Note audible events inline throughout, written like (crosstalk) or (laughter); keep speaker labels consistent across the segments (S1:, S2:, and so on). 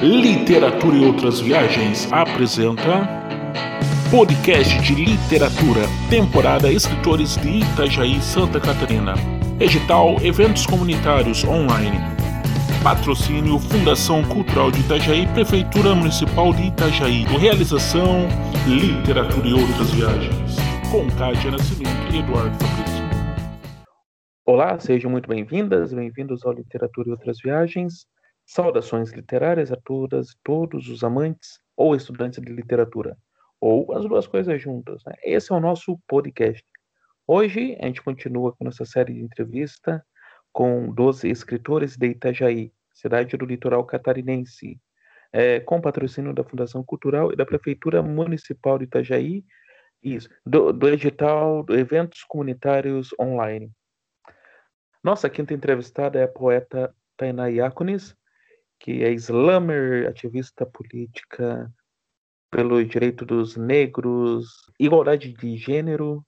S1: Literatura e Outras Viagens apresenta Podcast de Literatura, temporada Escritores de Itajaí, Santa Catarina. Edital Eventos Comunitários Online. Patrocínio Fundação Cultural de Itajaí, Prefeitura Municipal de Itajaí. Realização Literatura e Outras Viagens. Com Cátia Nascimento e Eduardo Fabrício.
S2: Olá, sejam muito bem-vindas, bem-vindos ao Literatura e Outras Viagens. Saudações literárias a todas e todos os amantes ou estudantes de literatura, ou as duas coisas juntas. Né? Esse é o nosso podcast. Hoje a gente continua com nossa série de entrevista com 12 escritores de Itajaí, cidade do litoral catarinense, é, com patrocínio da Fundação Cultural e da Prefeitura Municipal de Itajaí, isso, do, do edital do Eventos Comunitários Online. Nossa quinta entrevistada é a poeta Tainá Iacones, que é slammer, ativista política pelo direito dos negros, igualdade de gênero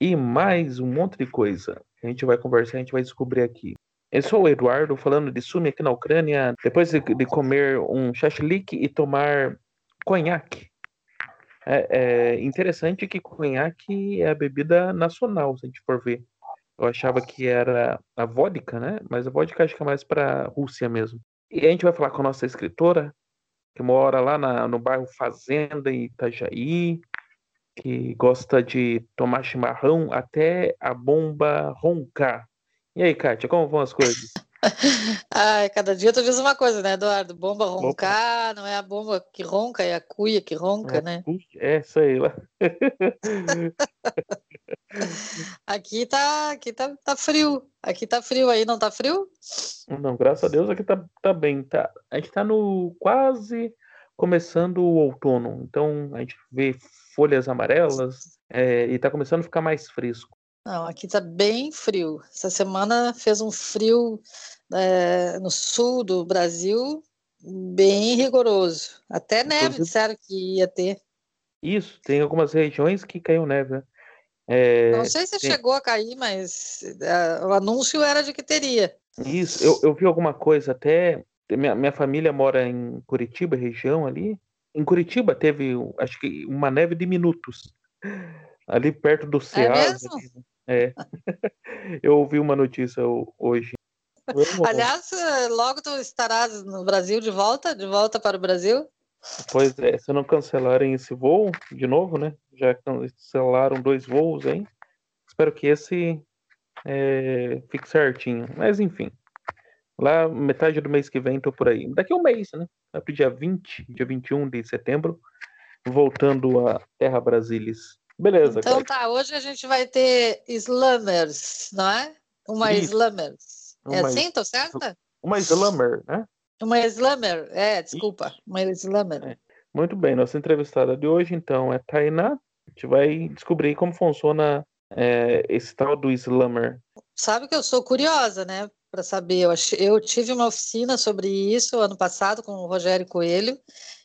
S2: e mais um monte de coisa. A gente vai conversar, a gente vai descobrir aqui. Eu sou o Eduardo, falando de Sumi aqui na Ucrânia, depois de, de comer um shashlik e tomar conhaque. É, é, interessante que conhaque é a bebida nacional, se a gente for ver. Eu achava que era a vodka, né? Mas a vodka acho que é mais para Rússia mesmo. E a gente vai falar com a nossa escritora, que mora lá na, no bairro Fazenda, em Itajaí, que gosta de tomar chimarrão até a bomba roncar. E aí, Kátia, como vão as coisas? (laughs)
S3: Ai, cada dia tu diz uma coisa, né, Eduardo? Bomba roncar, Opa. não é a bomba que ronca, é a cuia que ronca, é, né?
S2: É, isso aí lá. (laughs)
S3: aqui tá, aqui tá, tá frio. Aqui tá frio aí, não tá frio?
S2: Não, graças a Deus aqui tá, tá bem. Tá, a gente tá no quase começando o outono. Então a gente vê folhas amarelas é, e tá começando a ficar mais fresco.
S3: Não, aqui tá bem frio. Essa semana fez um frio é, no sul do Brasil bem rigoroso. Até neve Inclusive, disseram que ia ter.
S2: Isso, tem algumas regiões que caiu neve. Né?
S3: É, Não sei se tem... chegou a cair, mas uh, o anúncio era de que teria.
S2: Isso, eu, eu vi alguma coisa até. Minha, minha família mora em Curitiba, região ali. Em Curitiba teve, acho que, uma neve de minutos. Ali perto do Ceará. É mesmo? Né? É. (laughs) eu ouvi uma notícia hoje.
S3: Aliás, eh, logo tu estarás no Brasil de volta, de volta para o Brasil?
S2: Pois é, se não cancelarem esse voo de novo, né? Já cancelaram dois voos aí. Espero que esse é, fique certinho. Mas enfim. Lá, metade do mês que vem, tô por aí. Daqui a um mês, né? Vai pro dia 20, dia 21 de setembro, voltando a Terra Brasilis. Beleza.
S3: Então tá, hoje a gente vai ter Slammers, não é? Uma Isso. Slammers. É uma, assim, tô certa?
S2: Uma Slammer, né?
S3: Uma Slammer, é, desculpa. Uma Slammer. É.
S2: Muito bem, nossa entrevistada de hoje, então, é Tainá. A gente vai descobrir como funciona é, esse tal do Slammer.
S3: Sabe que eu sou curiosa, né? Para saber. Eu, eu tive uma oficina sobre isso ano passado com o Rogério Coelho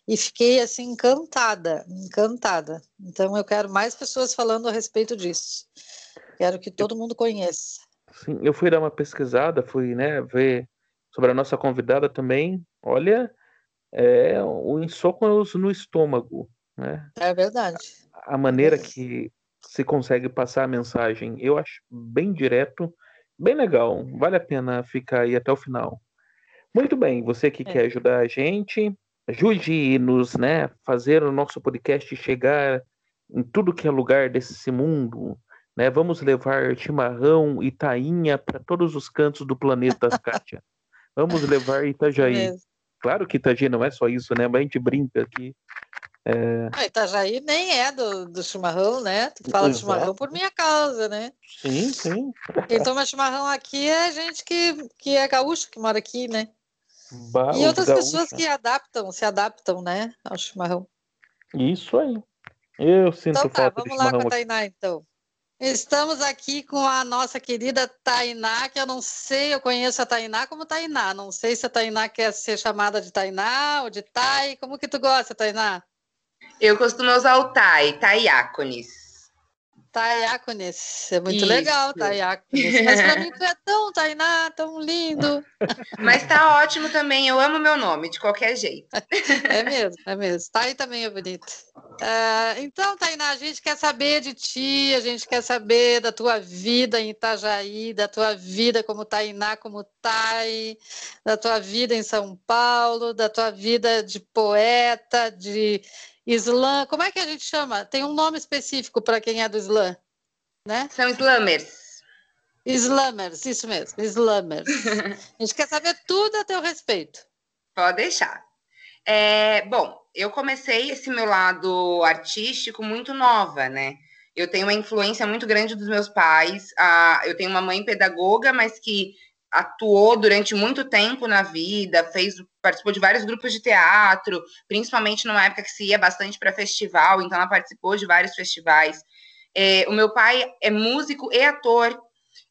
S3: e fiquei assim encantada, encantada. Então eu quero mais pessoas falando a respeito disso. Quero que todo mundo conheça.
S2: Sim, eu fui dar uma pesquisada, fui, né, ver sobre a nossa convidada também. Olha, é um soco no estômago, né?
S3: É verdade.
S2: A maneira é. que se consegue passar a mensagem, eu acho bem direto, bem legal. Vale a pena ficar aí até o final. Muito bem, você que é. quer ajudar a gente, Ajude-nos, né, fazer o nosso podcast chegar em tudo que é lugar desse mundo, né? Vamos levar chimarrão e tainha para todos os cantos do planeta, Kátia. (laughs) Vamos levar Itajaí. É claro que Itajaí não é só isso, né? Mas a gente brinca aqui.
S3: É... Ah, Itajaí nem é do, do chimarrão, né? Tu fala Exato. de chimarrão por minha causa, né?
S2: Sim, sim.
S3: Quem toma chimarrão aqui é gente que, que é gaúcho, que mora aqui, né? Bah, e outras pessoas que adaptam, se adaptam, né, ao chimarrão.
S2: Isso aí. Eu sinto
S3: então,
S2: tá, falta
S3: vamos lá com a Tainá, então. Estamos aqui com a nossa querida Tainá, que eu não sei, eu conheço a Tainá como Tainá. Não sei se a Tainá quer ser chamada de Tainá ou de Tai. Como que tu gosta, Tainá?
S4: Eu costumo usar o Tai, Taiácones.
S3: Taiacones. É muito Isso. legal, Taiacones. Mas pra mim tu é tão Tainá, tão lindo. (laughs)
S4: Mas tá ótimo também. Eu amo meu nome, de qualquer jeito. (laughs)
S3: É mesmo, é mesmo. Tai também é bonito. Uh, então, Tainá, a gente quer saber de ti, a gente quer saber da tua vida em Itajaí, da tua vida como Tainá, como Tai, da tua vida em São Paulo, da tua vida de poeta, de Islã, como é que a gente chama? Tem um nome específico para quem é do Islã, né?
S4: São Islamers.
S3: Islamers, isso mesmo, Islamers. (laughs) a gente quer saber tudo a teu respeito.
S4: Pode deixar. É, bom, eu comecei esse meu lado artístico muito nova, né? Eu tenho uma influência muito grande dos meus pais. Ah, eu tenho uma mãe pedagoga, mas que atuou durante muito tempo na vida, fez participou de vários grupos de teatro, principalmente numa época que se ia bastante para festival, então ela participou de vários festivais. É, o meu pai é músico e ator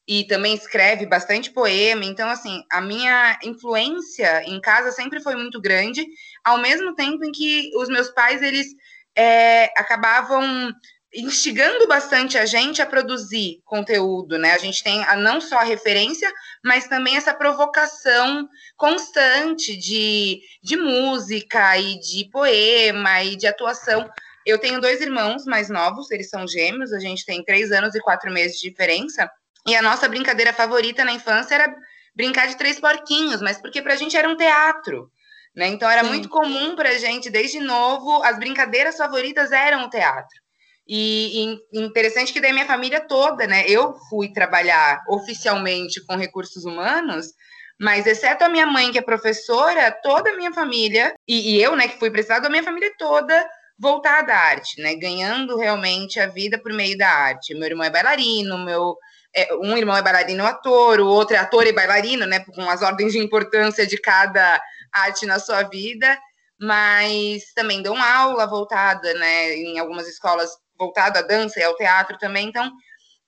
S4: e também escreve bastante poema, então assim a minha influência em casa sempre foi muito grande, ao mesmo tempo em que os meus pais eles é, acabavam instigando bastante a gente a produzir conteúdo, né? A gente tem a, não só a referência, mas também essa provocação constante de, de música e de poema e de atuação. Eu tenho dois irmãos mais novos, eles são gêmeos, a gente tem três anos e quatro meses de diferença. E a nossa brincadeira favorita na infância era brincar de três porquinhos, mas porque pra gente era um teatro. Né? Então era Sim. muito comum pra gente, desde novo, as brincadeiras favoritas eram o teatro. E, e, interessante que daí minha família toda, né? Eu fui trabalhar oficialmente com recursos humanos, mas exceto a minha mãe, que é professora, toda a minha família, e, e eu, né, que fui precisada, a minha família toda voltada à arte, né? Ganhando realmente a vida por meio da arte. Meu irmão é bailarino, meu. É, um irmão é bailarino ator, o outro é ator e bailarino, né? Com as ordens de importância de cada arte na sua vida, mas também dão aula voltada, né? Em algumas escolas voltado à dança e ao teatro também. Então,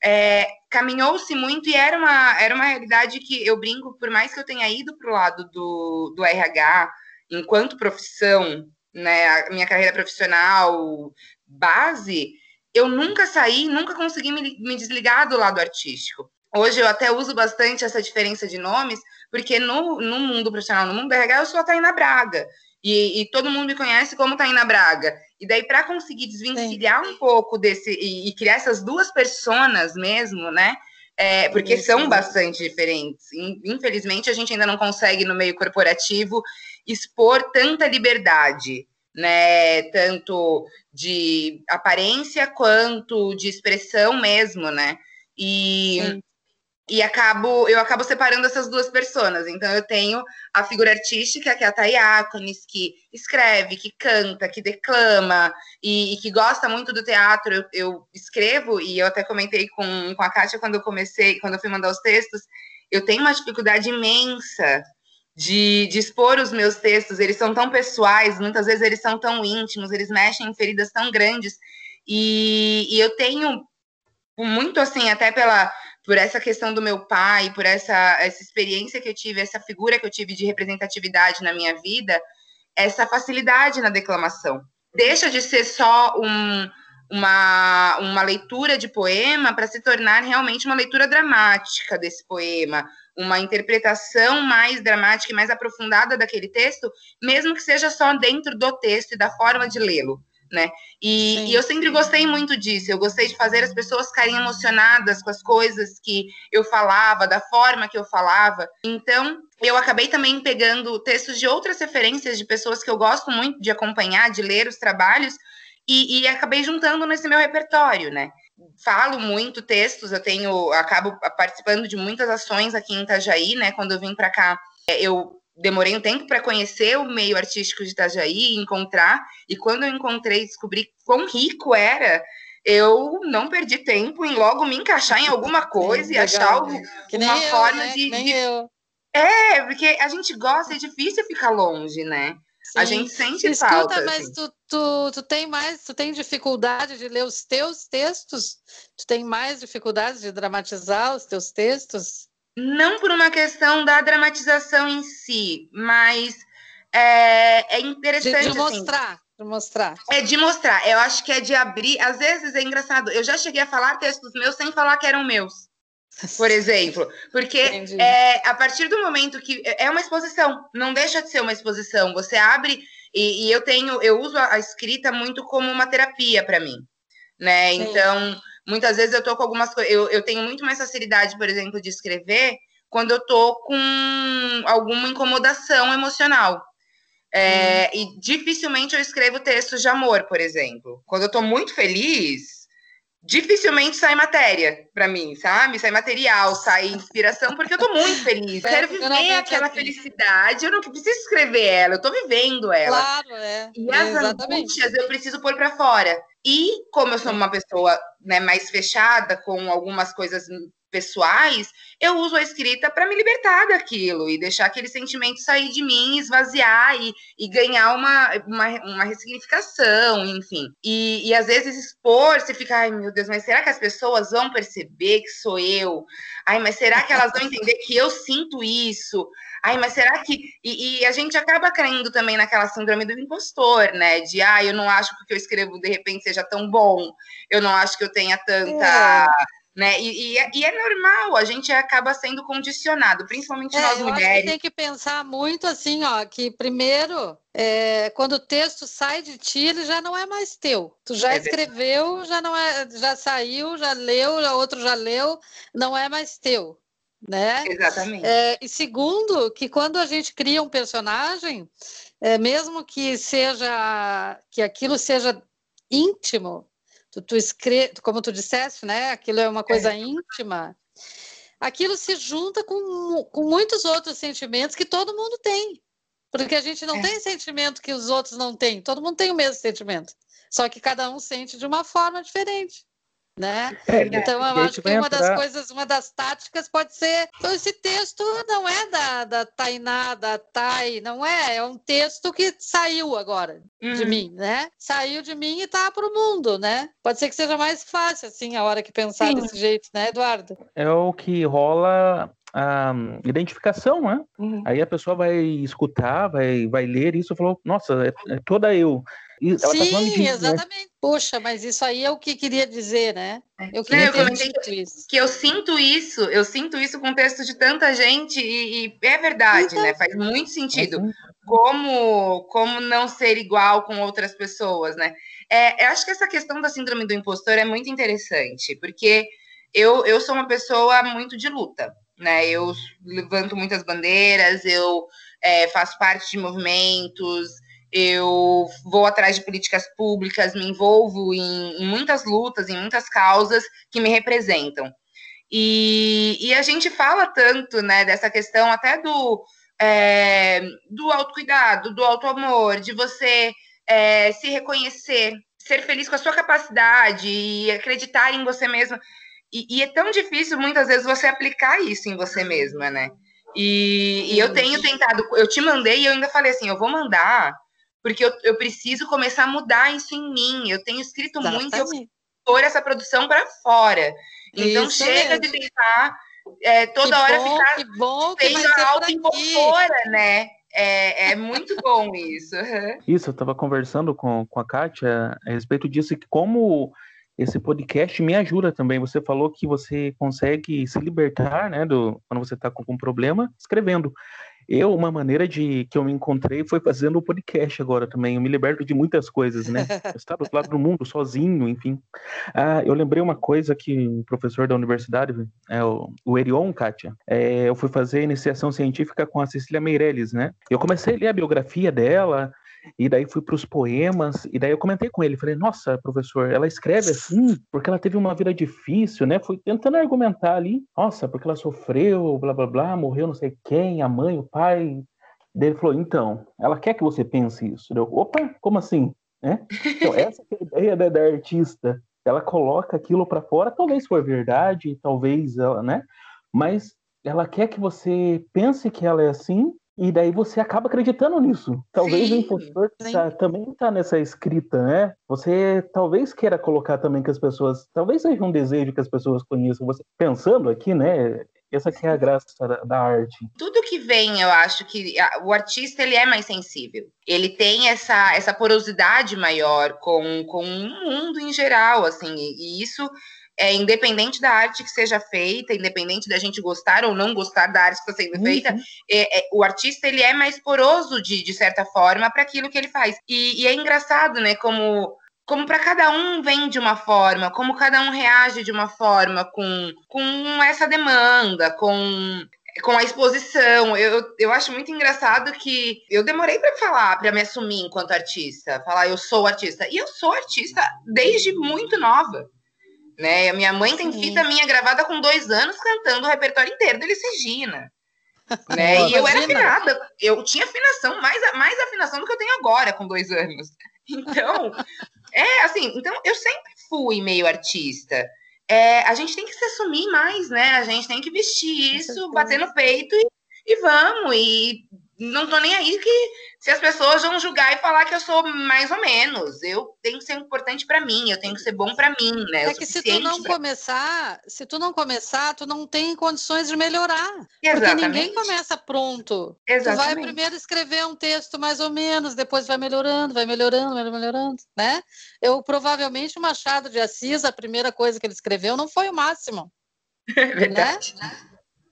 S4: é, caminhou-se muito e era uma, era uma realidade que eu brinco, por mais que eu tenha ido para o lado do, do RH enquanto profissão, né, a minha carreira profissional base, eu nunca saí, nunca consegui me, me desligar do lado artístico. Hoje eu até uso bastante essa diferença de nomes, porque no, no mundo profissional, no mundo do RH, eu sou a Taina Braga. E, e, todo mundo me conhece como Taina Braga. E daí, para conseguir desvencilhar Sim. um pouco desse e, e, criar essas duas personas mesmo, né? É, porque Isso. são bastante diferentes. Infelizmente, a gente ainda não consegue, no meio corporativo, expor tanta liberdade, né? Tanto de aparência quanto de expressão mesmo, né? E. Sim e acabo eu acabo separando essas duas pessoas. Então eu tenho a figura artística, que é a Tayakonis, que escreve, que canta, que declama e, e que gosta muito do teatro. Eu, eu, escrevo e eu até comentei com, com a Kátia quando eu comecei, quando eu fui mandar os textos, eu tenho uma dificuldade imensa de, de expor os meus textos. Eles são tão pessoais, muitas vezes eles são tão íntimos, eles mexem em feridas tão grandes. E, e eu tenho muito assim, até pela por essa questão do meu pai, por essa, essa experiência que eu tive, essa figura que eu tive de representatividade na minha vida, essa facilidade na declamação. Deixa de ser só um, uma, uma leitura de poema para se tornar realmente uma leitura dramática desse poema, uma interpretação mais dramática e mais aprofundada daquele texto, mesmo que seja só dentro do texto e da forma de lê-lo né? E, e, eu sempre gostei muito disso. Eu gostei de fazer as pessoas ficarem emocionadas com as coisas que eu falava, da forma que eu falava. Então, eu acabei também pegando textos de outras referências de pessoas que eu gosto muito de acompanhar, de ler os trabalhos, e, e acabei juntando nesse meu repertório, né? Falo muito textos, eu tenho, acabo participando de muitas ações aqui em Itajaí, né? Quando eu vim para cá, eu demorei um tempo para conhecer o meio artístico de Itajaí, encontrar, e quando eu encontrei, descobri quão rico era, eu não perdi tempo em logo me encaixar em alguma (laughs) coisa Sim, e legal, achar algo, uma eu, forma né? de, de... É, porque a gente gosta, é difícil ficar longe, né? Sim. A gente sente Escuta, falta.
S3: Escuta, mas assim. tu, tu, tu tem mais, tu tem dificuldade de ler os teus textos? Tu tem mais dificuldade de dramatizar os teus textos?
S4: Não por uma questão da dramatização em si, mas é, é interessante.
S3: De, de assim, mostrar. De mostrar.
S4: É de mostrar. Eu acho que é de abrir. Às vezes é engraçado. Eu já cheguei a falar textos meus sem falar que eram meus. Por (laughs) exemplo. Porque é, a partir do momento que. É uma exposição. Não deixa de ser uma exposição. Você abre. E, e eu tenho. Eu uso a, a escrita muito como uma terapia para mim. Né? Sim. Então, muitas vezes eu tô com algumas coisas. Eu, eu tenho muito mais facilidade, por exemplo, de escrever quando eu tô com alguma incomodação emocional. É, hum. E dificilmente eu escrevo textos de amor, por exemplo. Quando eu tô muito feliz, dificilmente sai matéria para mim, sabe? Sai material, sai inspiração, porque eu tô muito (laughs) feliz. É, quero viver aquela felicidade. Eu não preciso escrever ela, eu tô vivendo ela.
S3: Claro, é.
S4: E as Exatamente. angústias eu preciso pôr para fora. E como eu sou uma pessoa né, mais fechada com algumas coisas pessoais, eu uso a escrita para me libertar daquilo e deixar aquele sentimento sair de mim, esvaziar e, e ganhar uma, uma, uma ressignificação, enfim. E, e às vezes expor, você fica, ai meu Deus, mas será que as pessoas vão perceber que sou eu? Ai, mas será que elas vão entender que eu sinto isso? Ai, mas será que. E, e, a gente acaba caindo também naquela síndrome do impostor, né? De, ah, eu não acho que o que eu escrevo de repente seja tão bom, eu não acho que eu tenha tanta. É né? E, e, é, e, é normal, a gente acaba sendo condicionado, principalmente é, nós
S3: eu
S4: mulheres.
S3: Acho que tem que pensar muito assim, ó, que primeiro, é, quando o texto sai de ti, ele já não é mais teu. Tu já é escreveu, já não é, já saiu, já leu, já outro já leu, não é mais teu. Né?
S4: Exatamente.
S3: É, e segundo, que quando a gente cria um personagem, é, mesmo que seja que aquilo seja íntimo, tu, tu escreve, como tu disseste, né? Aquilo é uma coisa é. íntima. Aquilo se junta com, com muitos outros sentimentos que todo mundo tem. Porque a gente não é. tem sentimento que os outros não têm. Todo mundo tem o mesmo sentimento. Só que cada um sente de uma forma diferente né? É, então eu acho que uma entrar... das coisas, uma das táticas pode ser, então esse texto não é da, da Tainá, da Tai, não é, é um texto que saiu agora uhum. de mim, né? Saiu de mim e tá para o mundo, né? Pode ser que seja mais fácil assim a hora que pensar Sim. desse jeito, né, Eduardo?
S2: É o que rola a identificação, né? Uhum. Aí a pessoa vai escutar, vai, vai ler isso e falou, nossa, é, é toda eu.
S3: E tá Sim, tá disso, exatamente. Né? Poxa, mas isso aí é o que queria dizer, né?
S4: É. Eu queria Não, eu ter isso. Que eu sinto isso, eu sinto isso com o texto de tanta gente e, e é verdade, então, né? Faz muito sentido. É como, como não ser igual com outras pessoas, né? É, eu acho que essa questão da síndrome do impostor é muito interessante, porque eu, eu sou uma pessoa muito de luta, né? Eu levanto muitas bandeiras, eu é, faço parte de movimentos, eu vou atrás de políticas públicas, me envolvo em, em muitas lutas, em muitas causas que me representam. E, e, a gente fala tanto, né, dessa questão até do, é, do autocuidado, do autoamor, de você é, se reconhecer, ser feliz com a sua capacidade e acreditar em você mesma. E, e, é tão difícil, muitas vezes, você aplicar isso em você mesma, né? E, e eu tenho tentado, eu te mandei e eu ainda falei assim, eu vou mandar porque eu, eu preciso começar a mudar isso em mim. Eu tenho escrito Exatamente. muito, eu pôr essa produção para fora. Então isso chega mesmo. de tentar é, toda que hora
S3: bom,
S4: ficar
S3: que bom
S4: que sendo autoimpostora, né? É, é muito bom isso. (laughs)
S2: Isso, eu estava conversando com, com a Kátia a respeito disso, que como esse podcast me ajuda também. Você falou que você consegue se libertar, né, do, quando você está com um problema, escrevendo. Eu, uma maneira de que eu me encontrei foi fazendo o podcast agora também. Eu me liberto de muitas coisas, né? (laughs) Eu estava do outro lado do mundo, sozinho, enfim. Ah, eu lembrei uma coisa que o professor da universidade, é, o, o Erion, Kátia, é, eu fui fazer iniciação científica com a Cecília Meirelles, né? Eu comecei a ler a biografia dela, e daí fui para os poemas, e daí eu comentei com ele, falei, nossa, professor, ela escreve assim porque ela teve uma vida difícil, né? Fui tentando argumentar ali, nossa, porque ela sofreu, blá blá blá, morreu não sei quem, a mãe, o pai. Daí ele falou, então, ela quer que você pense isso. Eu, opa, como assim? Né? Então, (laughs) essa é a ideia da, da artista. Ela coloca aquilo para fora, talvez for verdade, talvez ela, né? Mas ela quer que você pense que ela é assim e daí você acaba acreditando nisso. Talvez sim, o impostor tá, também está nessa escrita, né? Você talvez queira colocar também que as pessoas, talvez seja um desejo que as pessoas conheçam você. Pensando aqui, né? Essa que é a graça da arte.
S4: Tudo que vem, eu acho que o artista ele é mais sensível. Ele tem essa, essa porosidade maior com, com o mundo em geral, assim, e isso é independente da arte que seja feita, independente da gente gostar ou não gostar da arte que está sendo uhum. feita, é, é, o artista ele é mais poroso de, de certa forma para aquilo que ele faz. E, e é engraçado, né? Como como para cada um vem de uma forma, como cada um reage de uma forma com, com essa demanda, com com a exposição. Eu, eu acho muito engraçado que eu demorei para falar, para me assumir enquanto artista, falar eu sou artista. E eu sou artista desde muito nova. Né? A minha mãe tem fita minha gravada com dois anos cantando o repertório inteiro do Elis Regina. né? e eu era afinada, eu tinha afinação, mais, mais afinação do que eu tenho agora com dois anos. (laughs) Então, é assim, então eu sempre fui meio artista. É, a gente tem que se assumir mais, né? A gente tem que vestir isso, bater no peito e, e vamos. E não tô nem aí que se as pessoas vão julgar e falar que eu sou mais ou menos. Eu tenho que ser importante para mim, eu tenho que ser bom para mim, né?
S3: É que se tu não pra... começar, se tu não começar, tu não tem condições de melhorar.
S4: Exatamente.
S3: Porque ninguém começa pronto.
S4: Exatamente.
S3: Tu vai primeiro escrever um texto mais ou menos, depois vai melhorando, vai melhorando, vai melhorando, né? Eu provavelmente o Machado de Assis, a primeira coisa que ele escreveu não foi o máximo. (laughs)
S4: É verdade. Né?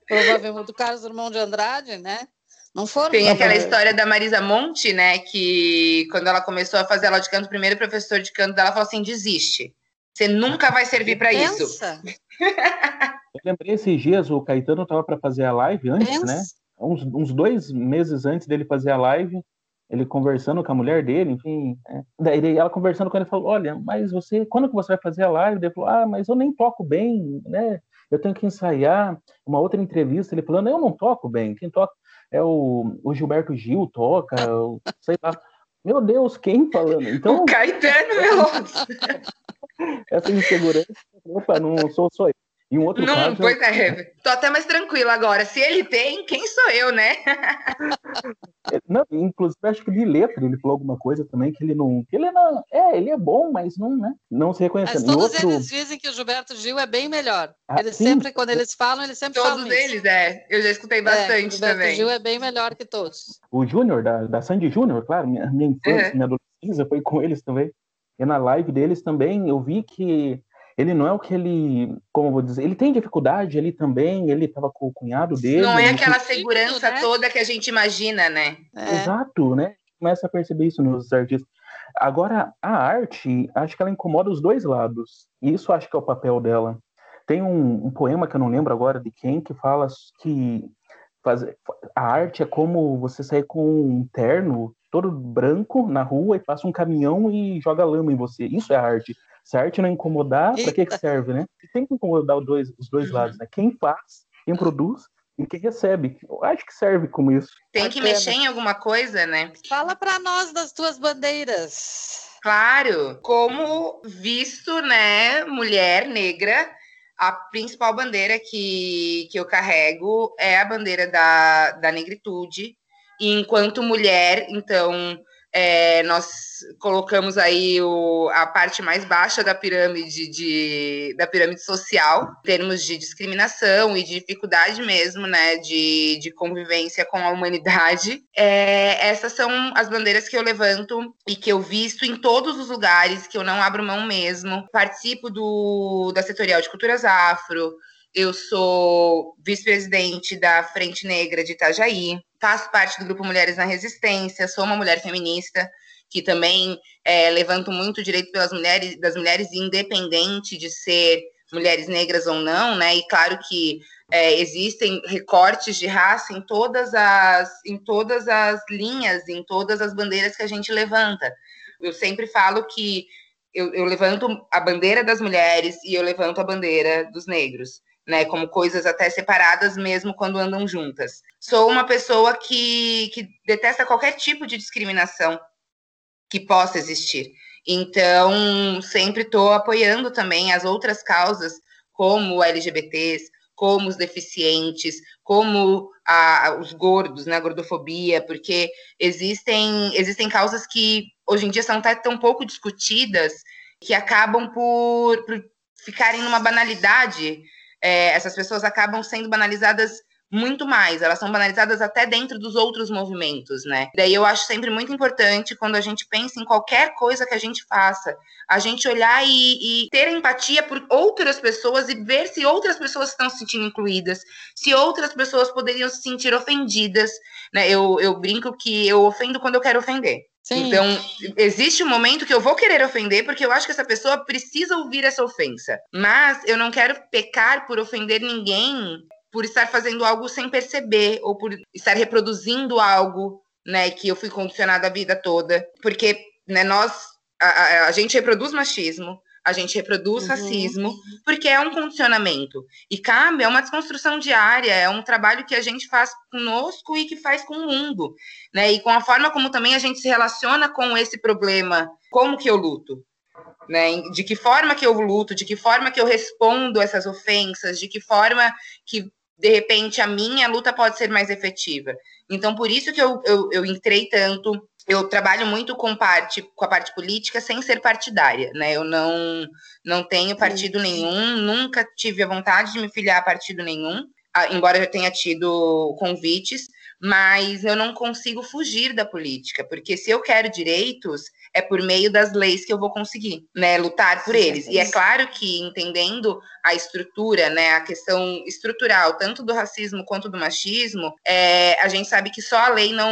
S3: Provavelmente do Carlos Drummond de Andrade, né? Não foram.
S4: Tem aquela história da Marisa Monte, né? Que quando ela começou a fazer aula de canto, o primeiro professor de canto dela falou assim: desiste. Você nunca vai servir para isso. (laughs) (laughs)
S2: Eu lembrei esses dias, o Caetano estava para fazer a live antes, Pensa. né? Uns, uns, dois meses antes dele fazer a live, ele conversando com a mulher dele, enfim. É. Daí ela conversando com ele falou: Olha, mas você, quando que você vai fazer a live? Ele falou: Ah, mas eu nem toco bem, né? Eu tenho que ensaiar. Uma outra entrevista, ele falando: Eu não toco bem, quem toca é o, o Gilberto Gil toca, sei lá. Meu Deus, quem falando? Então,
S4: o Caetano Veloso. (laughs)
S2: essa insegurança, opa, não sou só eu. E um outro
S4: não,
S2: caso.
S4: Pois é, tô até mais tranquila agora. Se ele tem, quem sou eu, né? (laughs)
S2: não, inclusive, acho que de letra ele falou alguma coisa também que ele não. Que ele não. É, ele é bom, mas não, né? Não se reconhece. Mas
S3: todos outro... eles dizem que o Gilberto Gil é bem melhor. Ah, eles sim. sempre, quando eles falam, eles sempre
S4: todos
S3: falam.
S4: Todos eles, isso. é. Eu já escutei bastante é, o Gilberto também.
S3: O Gil é bem melhor que todos.
S2: O Júnior, da, da Sandy Júnior, claro, minha, minha infância, uhum. minha adolescência foi com eles também. E na live deles também eu vi que ele não é o que ele, como eu vou dizer, ele tem dificuldade, ele também, ele estava com o cunhado dele.
S4: Não é aquela segurança né? toda que a gente imagina, né?
S2: É. Exato, né? Começa a perceber isso nos artistas. Agora, a arte, acho que ela incomoda os dois lados. E isso acho que é o papel dela. Tem um, um poema que eu não lembro agora de quem, que fala que fazer, a arte é como você sair com um terno todo branco na rua e passa um caminhão e joga lama em você. Isso é arte. Se a arte não incomodar, para que, que serve, né? Tem que incomodar os dois, os dois lados, né? Quem faz, quem produz e quem recebe. Eu acho que serve como isso.
S4: Tem que mexer em alguma coisa, né?
S3: Fala para nós das tuas bandeiras.
S4: Claro, como visto, né, mulher negra, a principal bandeira que, que eu carrego é a bandeira da, da negritude. E enquanto mulher, então, é, nós colocamos aí o, a parte mais baixa da pirâmide de, da pirâmide social, em termos de discriminação e de dificuldade mesmo, né, de, de convivência com a humanidade. É, essas são as bandeiras que eu levanto e que eu visto em todos os lugares, que eu não abro mão mesmo. Participo do, da setorial de culturas afro, eu sou vice-presidente da Frente Negra de Itajaí, faço parte do grupo Mulheres na Resistência, sou uma mulher feminista que também é, levanto muito o direito pelas mulheres, das mulheres, independente de ser mulheres negras ou não, né? E claro que é, existem recortes de raça em todas as em todas as linhas, em todas as bandeiras que a gente levanta. Eu sempre falo que eu, eu levanto a bandeira das mulheres e eu levanto a bandeira dos negros né, como coisas até separadas mesmo quando andam juntas. Sou uma pessoa que, que detesta qualquer tipo de discriminação que possa existir. Então, sempre estou apoiando também as outras causas, como LGBTs, como os deficientes, como a, os gordos, né, a gordofobia, porque existem, existem causas que hoje em dia são tão pouco discutidas que acabam por, por ficarem numa banalidade é, essas pessoas acabam sendo banalizadas muito mais, elas são banalizadas até dentro dos outros movimentos, né? Daí eu acho sempre muito importante quando a gente pensa em qualquer coisa que a gente faça, a gente olhar e, e ter empatia por outras pessoas e ver se outras pessoas estão se sentindo incluídas, se outras pessoas poderiam se sentir ofendidas, né? Eu, eu brinco que eu ofendo quando eu quero ofender. Sim. Então, existe um momento que eu vou querer ofender, porque eu acho que essa pessoa precisa ouvir essa ofensa. Mas eu não quero pecar por ofender ninguém por estar fazendo algo sem perceber, ou por estar reproduzindo algo, né, que eu fui condicionada a vida toda. Porque, né, nós, a, a, gente reproduz machismo, a gente reproduz uhum. racismo, porque é um condicionamento. E cabe, é uma desconstrução diária, é um trabalho que a gente faz conosco e que faz com o mundo, né? E com a forma como também a gente se relaciona com esse problema, como que eu luto, né? De que forma que eu luto, de que forma que eu respondo essas ofensas, de que forma que de repente a minha luta pode ser mais efetiva. Então, por isso que eu, eu, eu entrei tanto. Eu trabalho muito com parte com a parte política sem ser partidária, né? Eu não não tenho partido nenhum, nunca tive a vontade de me filiar a partido nenhum, embora eu tenha tido convites, mas eu não consigo fugir da política, porque se eu quero direitos, é por meio das leis que eu vou conseguir, né, lutar por eles. E é claro que entendendo a estrutura, né, a questão estrutural, tanto do racismo quanto do machismo, é, a gente sabe que só a lei não,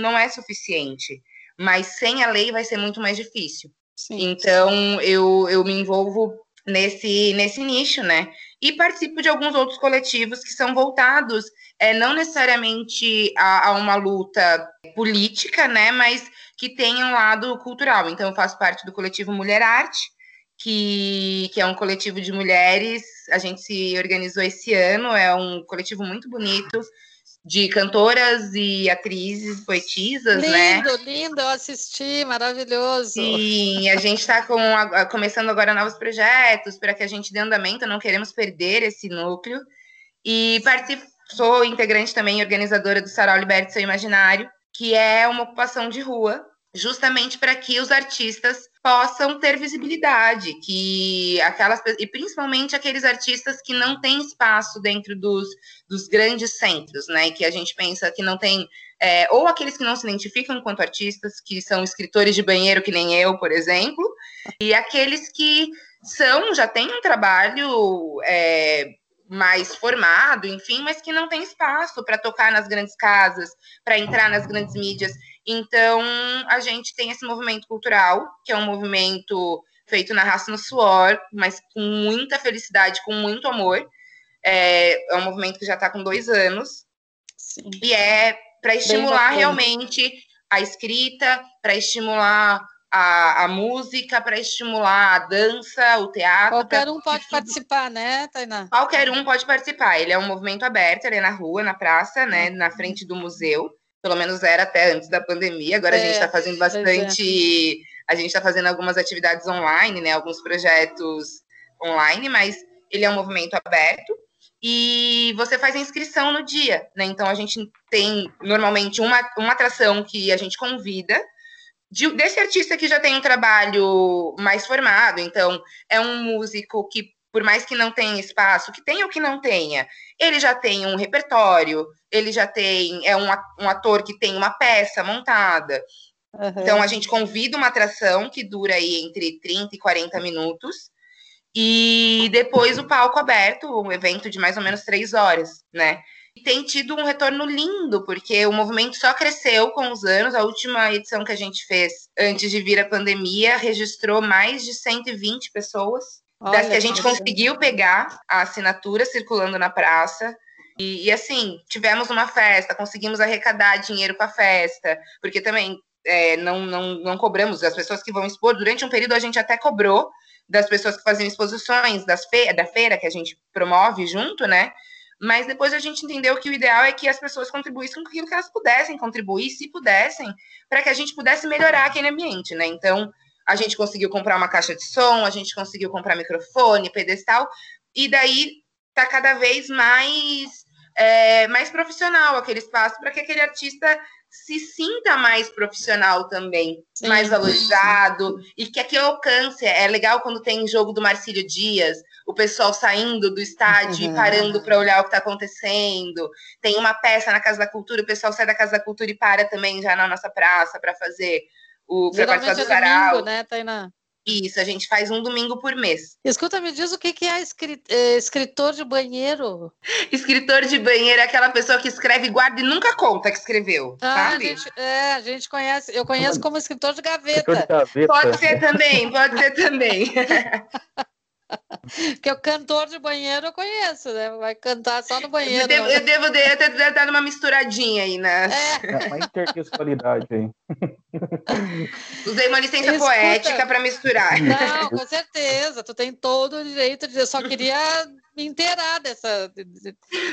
S4: não é suficiente, mas sem a lei vai ser muito mais difícil. Sim. Então, eu, eu me envolvo nesse, nesse nicho, né? E participo de alguns outros coletivos que são voltados é, não necessariamente a, a, uma luta política, né? Mas que tem um lado cultural. Então, eu faço parte do coletivo Mulher Arte, que, que é um coletivo de mulheres. A gente se organizou esse ano, é um coletivo muito bonito de cantoras e atrizes, poetisas,
S3: lindo,
S4: né?
S3: Lindo, lindo, eu assisti, maravilhoso.
S4: Sim, a gente está começando agora novos projetos para que a gente dê andamento, não queremos perder esse núcleo. E participo, sou integrante também, organizadora do Sarau Liberte Seu Imaginário, que é uma ocupação de rua, justamente para que os artistas possam ter visibilidade, que aquelas e principalmente aqueles artistas que não têm espaço dentro dos, dos grandes centros, né? Que a gente pensa que não tem é, ou aqueles que não se identificam enquanto artistas, que são escritores de banheiro que nem eu, por exemplo, e aqueles que são já têm um trabalho é, mais formado, enfim, mas que não tem espaço para tocar nas grandes casas, para entrar nas grandes mídias. Então, a gente tem esse movimento cultural, que é um movimento feito na raça no suor, mas com muita felicidade, com muito amor. É, é um movimento que já está com dois anos. Sim. E é para estimular realmente a escrita, para estimular a, a música para estimular a dança, o teatro.
S3: Qualquer um pode participar, né, Tainá?
S4: Qualquer um pode participar. Ele é um movimento aberto, ele é na rua, na praça, né, uhum. na frente do museu. Pelo menos era até antes da pandemia. Agora é, a gente está fazendo é. bastante. É. A gente está fazendo algumas atividades online, né, alguns projetos online, mas ele é um movimento aberto e você faz a inscrição no dia, né? Então a gente tem normalmente uma, uma atração que a gente convida de, desse artista que já tem um trabalho mais formado, então é um músico que, por mais que não tenha espaço, que tenha ou que não tenha, ele já tem um repertório, ele já tem, é um, um ator que tem uma peça montada. Uhum. Então a gente convida uma atração que dura aí entre 30 e 40 minutos. E depois o palco aberto, um evento de mais ou menos três horas, né? tem tido um retorno lindo, porque o movimento só cresceu com os anos. A última edição que a gente fez antes de vir a pandemia registrou mais de 120 pessoas, Olha, das que a gente conseguiu pegar a assinatura circulando na praça. E, e, assim, tivemos uma festa, conseguimos arrecadar dinheiro para a festa, porque também é, não, não, não cobramos as pessoas que vão expor. Durante um período a gente até cobrou das pessoas que faziam exposições das fe da feira que a gente promove junto, né? Mas depois a gente entendeu que o ideal é que as pessoas contribuíssem com aquilo que elas pudessem contribuir, se pudessem, para que a gente pudesse melhorar aquele ambiente, né? Então, a gente conseguiu comprar uma caixa de som, a gente conseguiu comprar microfone, pedestal, e daí tá cada vez mais é, mais profissional aquele espaço, para que aquele artista se sinta mais profissional também, sim, mais valorizado, e que aquilo alcance. É legal quando tem jogo do Marcílio Dias, o pessoal saindo do estádio uhum. e parando para olhar o que está acontecendo. Tem uma peça na Casa da Cultura, o pessoal sai da Casa da Cultura e para também já na nossa praça para fazer o
S3: para participar do é sarau. Domingo, né, Tainá?
S4: Isso, a gente faz um domingo por mês.
S3: Escuta, me diz o que é é escritor de banheiro. (laughs)
S4: Escritor de banheiro é aquela pessoa que escreve, guarda e nunca conta que escreveu, ah, sabe?
S3: A gente, é, a gente conhece, eu conheço como escritor de gaveta. Escritor de
S4: gaveta. Pode ser também, pode ser também. (laughs)
S3: Porque o cantor de banheiro eu conheço, né? Vai cantar só no banheiro. Eu
S4: devo, eu devo, eu devo ter dado uma misturadinha aí, né?
S2: É. é uma intertextualidade aí. (laughs) (laughs)
S4: Usei uma licença Escuta. poética para misturar.
S3: Não, com certeza. Tu tem todo o direito de. Eu só queria me inteirar dessa.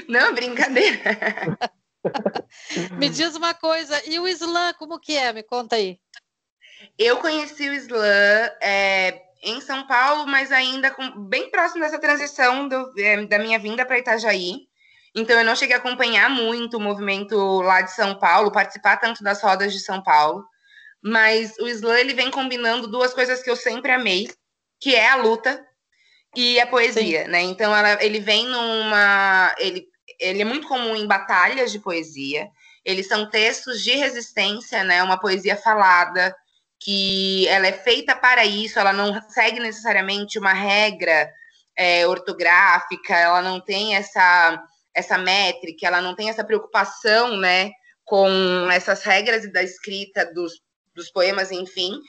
S4: Não, brincadeira. (laughs)
S3: me diz uma coisa, e o slam, como que é? Me conta aí.
S4: Eu conheci o slam. É em São Paulo, mas ainda com, bem próximo dessa transição do, é, da minha vinda para Itajaí. Então eu não cheguei a acompanhar muito o movimento lá de São Paulo, participar tanto das rodas de São Paulo. Mas o slam ele vem combinando duas coisas que eu sempre amei, que é a luta e a poesia, Sim. né? Então ela, ele vem numa, ele, ele é muito comum em batalhas de poesia. Eles são textos de resistência, né? Uma poesia falada, que ela é feita para isso, ela não segue necessariamente uma regra é, ortográfica, ela não tem essa, essa métrica, ela não tem essa preocupação, né, com essas regras da escrita dos, dos poemas, enfim,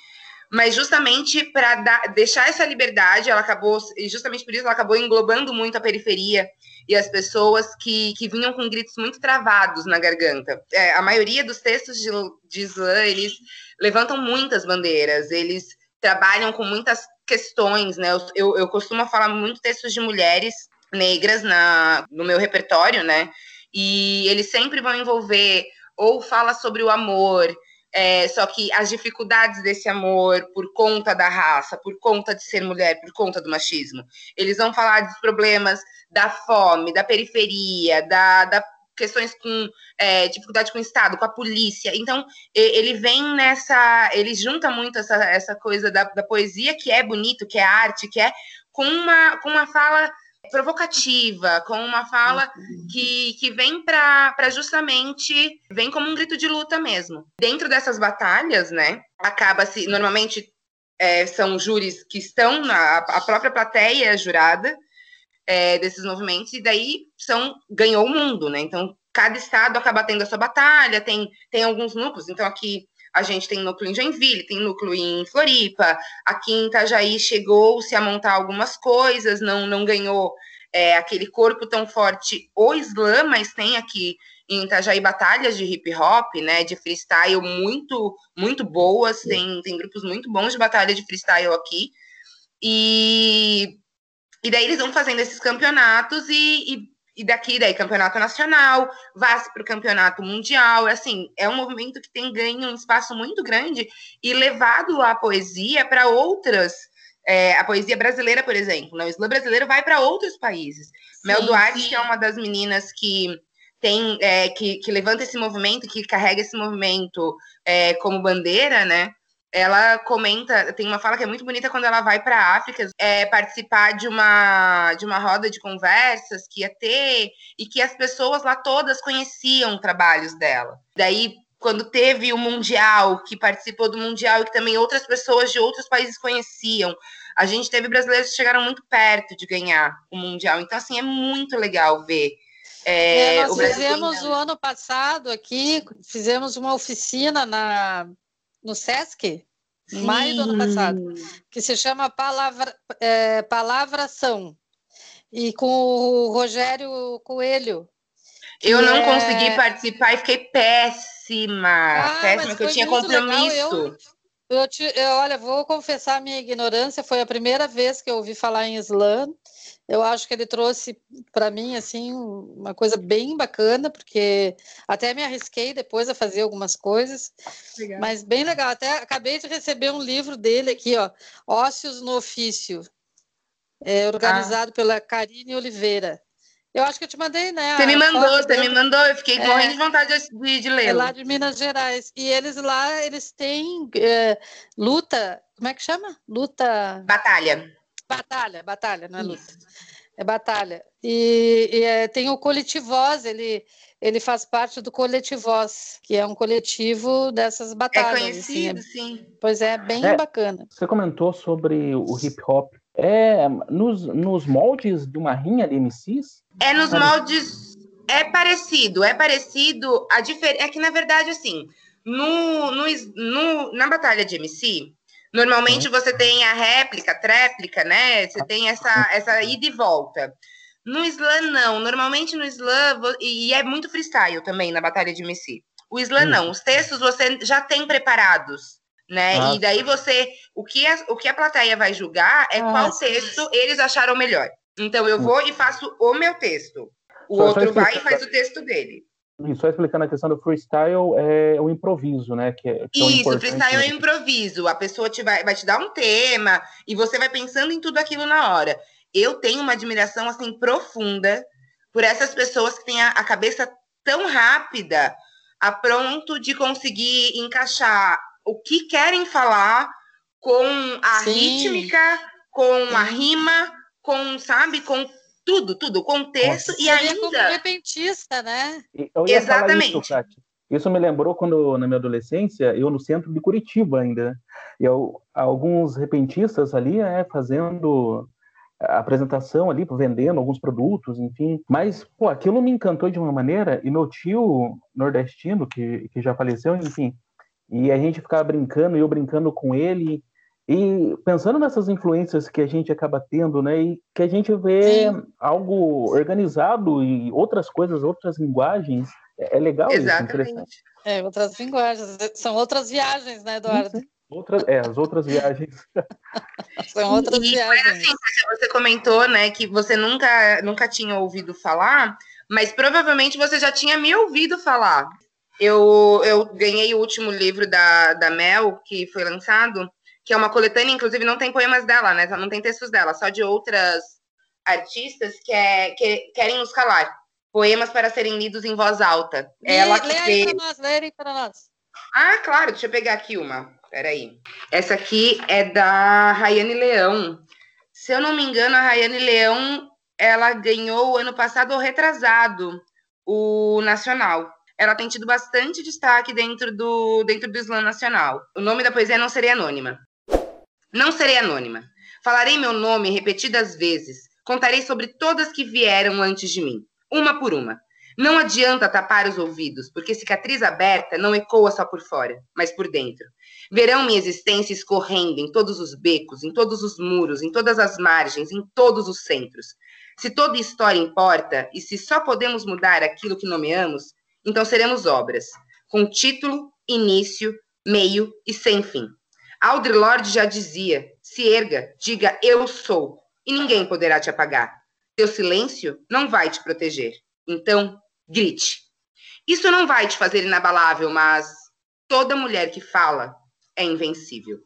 S4: mas justamente para deixar essa liberdade, ela acabou, e justamente por isso ela acabou englobando muito a periferia e as pessoas que, que vinham com gritos muito travados na garganta. É, a maioria dos textos de, de eles levantam muitas bandeiras, eles trabalham com muitas questões, né? Eu, eu costumo falar muito textos de mulheres negras na, no meu repertório, né? E eles sempre vão envolver ou fala sobre o amor, é, só que as dificuldades desse amor por conta da raça, por conta de ser mulher, por conta do machismo. Eles vão falar dos problemas da fome, da periferia, da, da questões com é, dificuldade com o Estado, com a polícia. Então, ele vem nessa. Ele junta muito essa, essa coisa da, da poesia, que é bonito, que é arte, que é com uma, com uma fala provocativa, com uma fala que, que vem para justamente vem como um grito de luta mesmo. Dentro dessas batalhas, né, acaba-se normalmente é, são júris que estão na a própria plateia jurada é, desses movimentos e daí são ganhou o mundo, né? Então cada estado acaba tendo a sua batalha, tem tem alguns núcleos. Então aqui a gente tem núcleo em Joinville, tem núcleo em Floripa, aqui em Itajaí chegou-se a montar algumas coisas, não, não ganhou é, aquele corpo tão forte o slam, mas tem aqui em Itajaí batalhas de hip hop, né, de freestyle muito, muito boas, tem, tem grupos muito bons de batalha de freestyle aqui, e, e daí eles vão fazendo esses campeonatos e, e e daqui daí campeonato nacional, vai-se para o campeonato mundial, assim, é um movimento que tem ganho um espaço muito grande e levado a poesia para outras, é, a poesia brasileira, por exemplo, né? o slam brasileiro vai para outros países. Sim, Mel Duarte, sim. que é uma das meninas que tem, é, que, que levanta esse movimento, que carrega esse movimento é, como bandeira, né? Ela comenta, tem uma fala que é muito bonita quando ela vai para a África é, participar de uma, de uma roda de conversas que ia ter e que as pessoas lá todas conheciam trabalhos dela. Daí, quando teve o Mundial, que participou do Mundial e que também outras pessoas de outros países conheciam, a gente teve brasileiros que chegaram muito perto de ganhar o Mundial. Então, assim, é muito legal ver.
S3: É, é, nós fizemos o ano passado aqui, fizemos uma oficina na no SESC, em maio do ano passado, que se chama Palavra, é, Palavração, e com o Rogério Coelho.
S4: Eu não é... consegui participar e fiquei péssima, ah, péssima, que eu tinha compromisso. Eu,
S3: eu, te, eu, olha, vou confessar minha ignorância, foi a primeira vez que eu ouvi falar em slam, eu acho que ele trouxe para mim assim uma coisa bem bacana, porque até me arrisquei depois a fazer algumas coisas, legal. mas bem legal. Até acabei de receber um livro dele aqui, ó, Ócios no Ofício, é, organizado ah. pela Karine Oliveira. Eu acho que eu te mandei, né?
S4: Você me mandou, você me mandou. Eu fiquei é, morrendo de vontade de, de ler. É
S3: lá de Minas Gerais. E eles lá, eles têm é, luta. Como é que chama? Luta.
S4: Batalha.
S3: Batalha, batalha, não é luta. É batalha. E, e é, tem o Coletivós, ele, ele faz parte do Coletivós, que é um coletivo dessas batalhas.
S4: É conhecido, assim, é, sim.
S3: Pois é, bem é, bacana.
S2: Você comentou sobre o hip hop. É nos, nos moldes de uma rinha de MCs?
S4: É nos moldes. É parecido, é parecido. A diferença é que, na verdade, assim, no, no, no, na batalha de MC, Normalmente você tem a réplica, tréplica, né? Você tem essa, essa ida e volta. No slam, não. Normalmente no slam, e é muito freestyle também na batalha de MC. O slam, não. Os textos você já tem preparados, né? Ah. E daí você. O que, a, o que a plateia vai julgar é qual texto eles acharam melhor. Então eu vou e faço o meu texto. O só, outro só vai e faz o texto dele.
S2: E só explicando a questão do freestyle, é o improviso, né? Que, é,
S4: que é Isso, freestyle é o improviso. A pessoa te vai, vai te dar um tema e você vai pensando em tudo aquilo na hora. Eu tenho uma admiração, assim, profunda por essas pessoas que têm a, a cabeça tão rápida a pronto de conseguir encaixar o que querem falar com a Sim. rítmica, com Sim. a rima, com, sabe, com tudo, tudo, o contexto Nossa. e ainda. Como
S3: repentista, né?
S4: Exatamente.
S2: Isso, isso, me lembrou quando, na minha adolescência, eu no centro de Curitiba ainda. E eu, alguns repentistas ali, né, fazendo apresentação ali, vendendo alguns produtos, enfim. Mas, pô, aquilo me encantou de uma maneira, e meu tio nordestino, que, que já faleceu, enfim, e a gente ficava brincando, e eu brincando com ele, e pensando nessas influências que a gente acaba tendo, né, e que a gente vê Sim. algo organizado e outras coisas, outras linguagens, é, é legal
S4: Exatamente. isso, interessante.
S3: É, outras linguagens, são outras viagens, né, Eduardo?
S2: Sim, Outras, é, as outras viagens. (laughs)
S3: São outras e, viagens. Mas assim,
S4: você comentou, né, que você nunca, nunca tinha ouvido falar, mas provavelmente você já tinha me ouvido falar. Eu, eu ganhei o último livro da, da Mel, que foi lançado, que é uma coletânea, inclusive não tem poemas dela, né? Não tem textos dela, só de outras artistas que, é, que querem nos calar. Poemas para serem lidos em voz alta.
S3: Lê, ela que lê aí para nós, lê aí para nós.
S4: Ah, claro, deixa eu pegar aqui uma. Peraí. Essa aqui é da Rayane Leão. Se eu não me engano, a Rayane Leão, ela ganhou ano passado ou retrasado o Nacional ela tem tido bastante destaque dentro do, dentro do Islã Nacional. O nome da poesia é Não Serei Anônima. Não serei anônima. Falarei meu nome repetidas vezes. Contarei sobre todas que vieram antes de mim, uma por uma. Não adianta tapar os ouvidos, porque cicatriz aberta não ecoa só por fora, mas por dentro. Verão minha existência escorrendo em todos os becos, em todos os muros, em todas as margens, em todos os centros. Se toda história importa e se só podemos mudar aquilo que nomeamos, então seremos obras, com título, início, meio e sem fim. Audre Lorde já dizia: se erga, diga eu sou, e ninguém poderá te apagar. Teu silêncio não vai te proteger. Então, grite. Isso não vai te fazer inabalável, mas toda mulher que fala é invencível.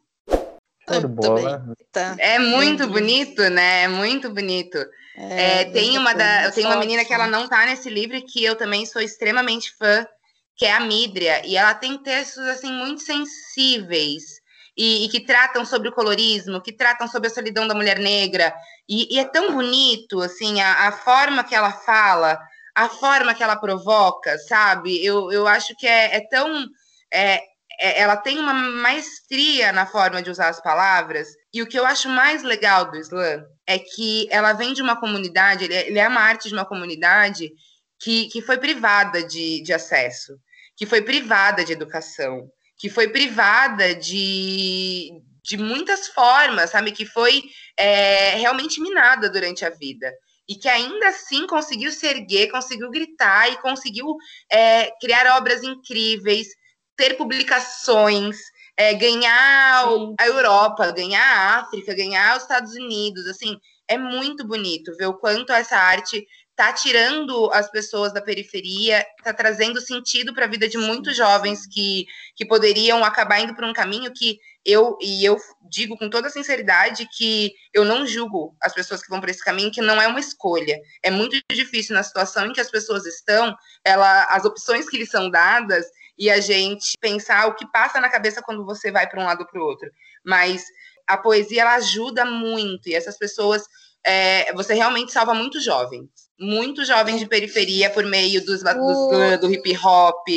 S3: Tá.
S4: É muito bonito, né? É muito bonito. É, é, tem uma da, eu tenho uma menina que ela não tá nesse livro que eu também sou extremamente fã, que é a Midria, e ela tem textos assim muito sensíveis e, e, que tratam sobre o colorismo, que tratam sobre a solidão da mulher negra. E, e é tão bonito, assim, a, a, forma que ela fala, a forma que ela provoca, sabe? Eu, eu acho que é, é tão. É, é, ela tem uma maestria na forma de usar as palavras. E o que eu acho mais legal do Islã é que ela vem de uma comunidade, ele é, ele é uma arte de uma comunidade que, que foi privada de, de acesso, que foi privada de educação, que foi privada de, de muitas formas, sabe? Que foi é, realmente minada durante a vida. E que ainda assim conseguiu se erguer, conseguiu gritar e conseguiu é, criar obras incríveis, ter publicações, é, ganhar Sim. a Europa, ganhar a África, ganhar os Estados Unidos. Assim, é muito bonito ver o quanto essa arte tá tirando as pessoas da periferia, tá trazendo sentido para a vida de muitos jovens que, que poderiam acabar indo por um caminho que eu e eu digo com toda sinceridade que eu não julgo as pessoas que vão por esse caminho, que não é uma escolha. É muito difícil na situação em que as pessoas estão, ela, as opções que lhes são dadas e a gente pensar o que passa na cabeça quando você vai para um lado ou para o outro. Mas a poesia ela ajuda muito e essas pessoas é, você realmente salva muitos jovens, muitos jovens de periferia por meio dos, do, do hip hop,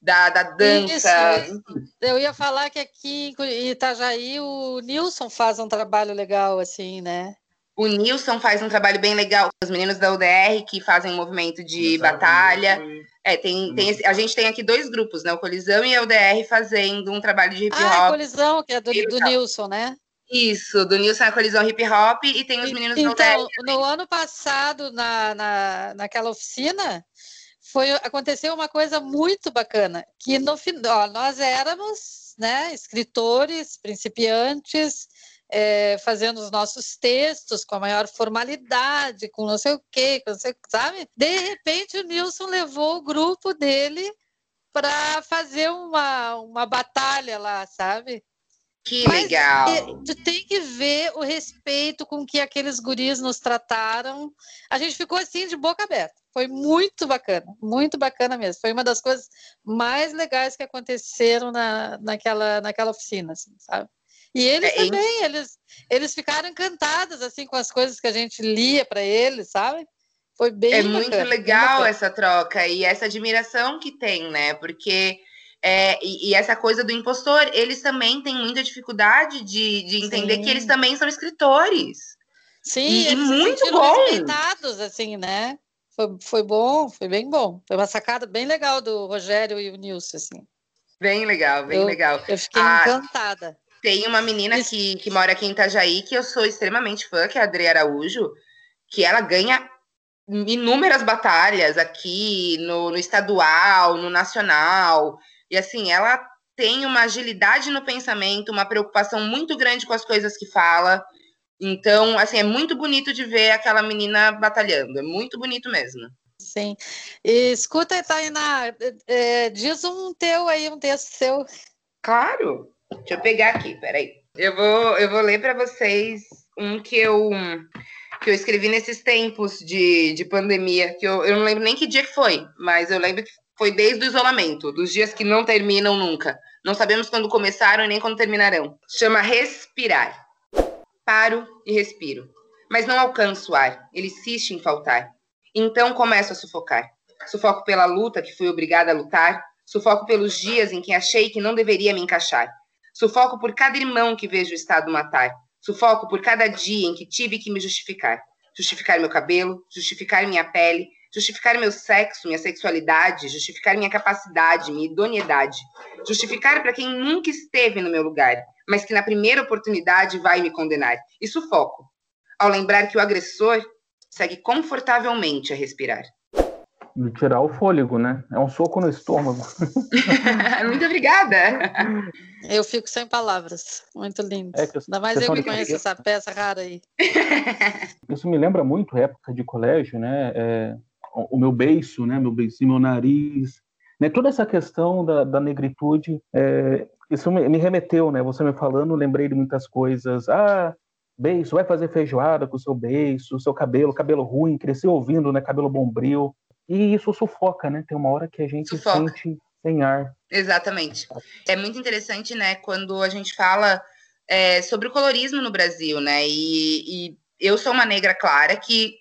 S4: da, da dança. Isso.
S3: Eu ia falar que aqui em Itajaí o Nilson faz um trabalho legal, assim, né?
S4: O Nilson faz um trabalho bem legal. Os meninos da UDR que fazem um movimento de batalha. É, tem, tem esse, a gente tem aqui dois grupos, né? O Colisão e a UDR fazendo um trabalho de hip hop. Ah,
S3: a Colisão, que é do, do Nilson, né?
S4: Isso, do Nilson a Colisão Hip Hop e tem os meninos
S3: então, UDR. No ano passado, na, na, naquela oficina, foi aconteceu uma coisa muito bacana que no final nós éramos né escritores principiantes é, fazendo os nossos textos com a maior formalidade com não sei o quê com não sei, sabe de repente o Nilson levou o grupo dele para fazer uma, uma batalha lá sabe
S4: que Mas legal.
S3: Tu tem que ver o respeito com que aqueles guris nos trataram. A gente ficou assim de boca aberta. Foi muito bacana, muito bacana mesmo. Foi uma das coisas mais legais que aconteceram na, naquela, naquela oficina, assim, sabe? E eles é, também, eles, eles ficaram encantados assim com as coisas que a gente lia para eles, sabe? Foi bem
S4: É
S3: bacana,
S4: muito legal essa troca e essa admiração que tem, né? Porque é, e, e, essa coisa do impostor, eles também têm muita dificuldade de, de entender Sim. que eles também são escritores.
S3: Sim, e, eles muito bom. respeitados, assim, né? Foi, foi bom, foi bem bom. Foi uma sacada bem legal do Rogério e o Nilson, assim.
S4: Bem legal, bem
S3: eu,
S4: legal.
S3: Eu fiquei ah, encantada.
S4: Tem uma menina que, que mora aqui em Itajaí, que eu sou extremamente fã, que é a Adri Araújo, que ela ganha inúmeras batalhas aqui no, no estadual, no nacional. E assim, ela tem uma agilidade no pensamento, uma preocupação muito grande com as coisas que fala. Então, assim, é muito bonito de ver aquela menina batalhando. É muito bonito mesmo.
S3: Sim. E, escuta, Tainá, é, diz um teu aí, um texto seu.
S4: Claro. Deixa eu pegar aqui, peraí. Eu vou, eu vou ler para vocês um que eu que eu escrevi nesses tempos de, de pandemia, que eu, eu não lembro nem que dia que foi, mas eu lembro que foi desde o isolamento, dos dias que não terminam nunca. Não sabemos quando começaram e nem quando terminarão. Chama respirar. Paro e respiro. Mas não alcanço o ar, ele insiste em faltar. Então começo a sufocar. Sufoco pela luta que fui obrigada a lutar. Sufoco pelos dias em que achei que não deveria me encaixar. Sufoco por cada irmão que vejo o Estado matar. Sufoco por cada dia em que tive que me justificar. Justificar meu cabelo, justificar minha pele, justificar meu sexo, minha sexualidade, justificar minha capacidade, minha idoneidade, justificar para quem nunca esteve no meu lugar, mas que na primeira oportunidade vai me condenar. E sufoco, ao lembrar que o agressor segue confortavelmente a respirar.
S2: De tirar o fôlego, né? É um soco no estômago. (laughs)
S4: Muito obrigada.
S3: Eu fico sem palavras. Muito lindo. É que Ainda mais eu que conheço essa peça rara aí. (laughs)
S2: Isso me lembra muito época de colégio, né? É, o meu beiço, né, meu beicinho, meu nariz, né, toda essa questão da, da negritude, é, isso me, me, remeteu, né, você me falando, lembrei de muitas coisas, ah, beiço, vai fazer feijoada com o seu beiço, seu cabelo, cabelo ruim, cresceu ouvindo, né, cabelo bombril, e isso sufoca, né, tem uma hora que a gente sufoca. sente sem ar.
S4: Exatamente. É muito interessante, né, quando a gente fala é, sobre o colorismo no Brasil, né, e, e eu sou uma negra clara que,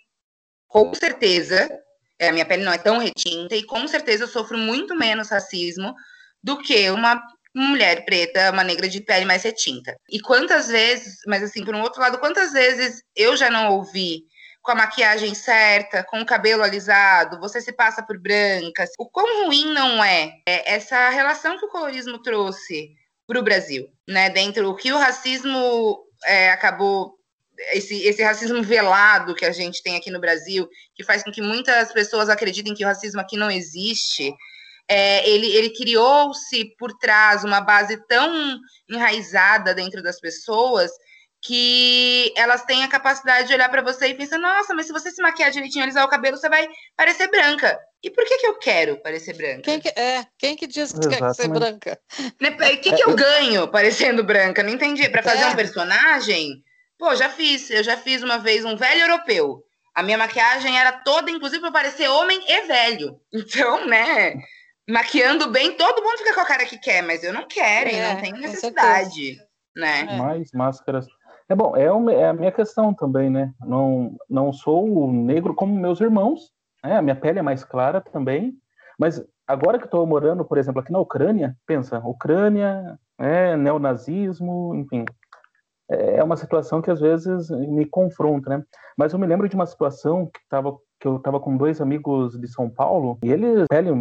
S4: com certeza, a minha pele não é tão retinta e com certeza eu sofro muito menos racismo do que uma mulher preta, uma negra de pele mais retinta. E quantas vezes, mas assim, por um outro lado, quantas vezes eu já não ouvi com a maquiagem certa, com o cabelo alisado, você se passa por brancas. O quão ruim não é, é essa relação que o colorismo trouxe para o Brasil, né? Dentro do que o racismo é, acabou esse, esse racismo velado que a gente tem aqui no Brasil, que faz com que muitas pessoas acreditem que o racismo aqui não existe, é, ele, ele criou-se por trás uma base tão enraizada dentro das pessoas que elas têm a capacidade de olhar para você e pensar, nossa, mas se você se maquiar direitinho, alisar o cabelo, você vai parecer branca. E por que, que eu quero parecer branca?
S3: Quem que, é, quem que diz que Exatamente. quer ser branca?
S4: Né, o que, que eu ganho parecendo branca? Não entendi. Para fazer é. um personagem? Pô, já fiz. Eu já fiz uma vez um velho europeu. A minha maquiagem era toda, inclusive, para parecer homem e velho. (laughs) Então, né? Maquiando bem, todo mundo fica com a cara que quer, mas eu não quero, é, não tenho necessidade. Né?
S2: É. Mais máscaras é bom, é, uma, é, a minha questão também, né? Não, não sou negro como meus irmãos, né? A minha pele é mais clara também, mas agora que estou morando, por exemplo, aqui na Ucrânia, pensa, Ucrânia, é, neonazismo, enfim, é uma situação que às vezes me confronta, né? Mas eu me lembro de uma situação que tava que eu estava com dois amigos de São Paulo, e eles, pele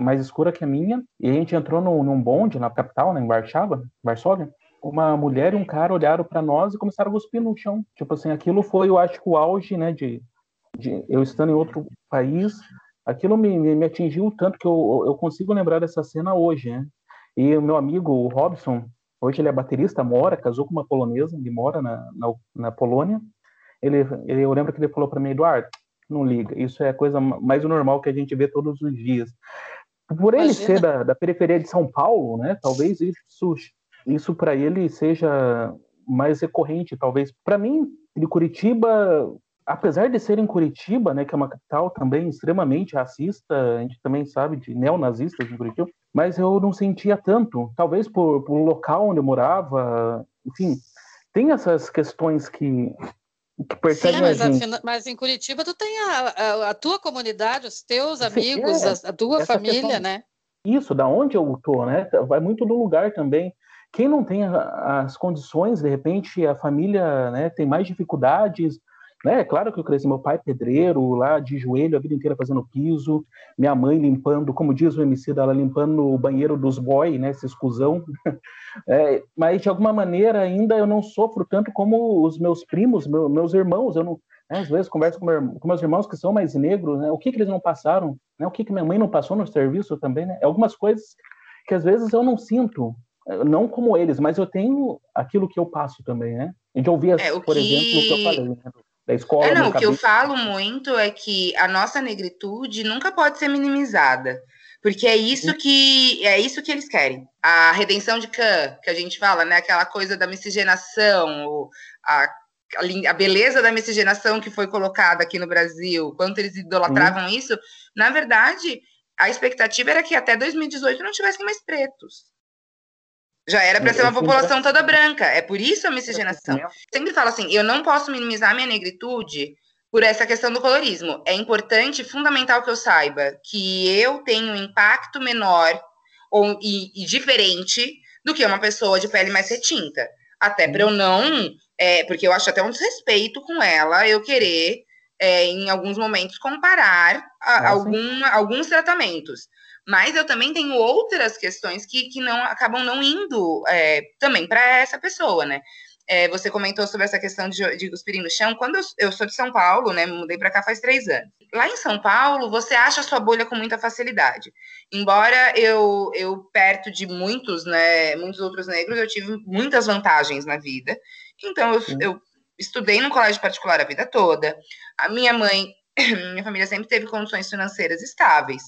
S2: mais escura que a minha, e a gente entrou no, num bonde na capital, né, em Varsóvia, Varsóvia, uma mulher e um cara olharam para nós e começaram a cuspir no chão. Tipo assim, aquilo foi, eu acho o auge, né, de, de eu estando em outro país, aquilo me, me, me atingiu tanto que eu, eu consigo lembrar dessa cena hoje, né? E o meu amigo, o Robson, hoje ele é baterista, mora, casou com uma polonesa, ele mora na, na, na Polônia. Ele, ele, eu lembro que ele falou para mim, Eduardo, não liga, isso é a coisa mais normal que a gente vê todos os dias. Por ele Imagina. ser da, da periferia de São Paulo, né, talvez isso isso para ele seja mais recorrente, talvez. Para mim, de Curitiba, apesar de ser em Curitiba, né, que é uma capital também extremamente racista, a gente também sabe de neonazistas em Curitiba, mas eu não sentia tanto, talvez por, por local onde eu morava, enfim, tem essas questões que que perseguem Sim,
S3: mas,
S2: a gente.
S3: mas em Curitiba tu tem a, a, a tua comunidade, os teus amigos, é, a, a, tua família, questão, né?
S2: Isso, da onde eu tô, né? Vai muito do lugar também. Quem não tem as condições, de repente a família né, tem mais dificuldades. Né? É claro que eu cresci, meu pai pedreiro, lá de joelho a vida inteira fazendo piso, minha mãe limpando, como diz o MC dela, limpando o banheiro dos boy, né, esse exclusão. (laughs) É, mas de alguma maneira ainda eu não sofro tanto como os meus primos, meu, meus irmãos. Eu não, né, às vezes converso com, meu, com, meus irmãos que são mais negros, né, o que, que eles não passaram, né, o que, que minha mãe não passou no serviço também, né? Algumas coisas que às vezes eu não sinto, não como eles, mas eu tenho aquilo que eu passo também, né? A gente ouvia, é, por que... exemplo, o que eu falei, né? Da escola.
S4: É, não, o que eu falo muito é que a nossa negritude nunca pode ser minimizada. Porque é isso que é isso que eles querem. A redenção de Khan, que a gente fala, né? Aquela coisa da miscigenação, a, a beleza da miscigenação que foi colocada aqui no Brasil, quanto eles idolatravam isso. Na verdade, a expectativa era que até 2018 não tivessem mais pretos. Já era para ser uma população toda branca. É por isso a miscigenação. Sempre falo assim: eu não posso minimizar minha negritude por essa questão do colorismo. É importante, fundamental que eu saiba que eu tenho um impacto menor ou, e, e diferente do que uma pessoa de pele mais retinta. Até para eu não. É, porque eu acho até um desrespeito com ela eu querer, é, em alguns momentos, comparar a, algum, alguns tratamentos. Mas eu também tenho outras questões que, que não acabam não indo é, também para essa pessoa, né? É, você comentou sobre essa questão de, de cuspir no chão. Quando eu, eu, sou de São Paulo, né? Mudei para cá faz três anos. Lá em São Paulo, você acha a sua bolha com muita facilidade. Embora eu, eu perto de muitos, né? Muitos outros negros, eu tive muitas vantagens na vida. Então, eu, eu estudei no colégio particular a vida toda. A minha mãe, (clears throat) minha família sempre teve condições financeiras estáveis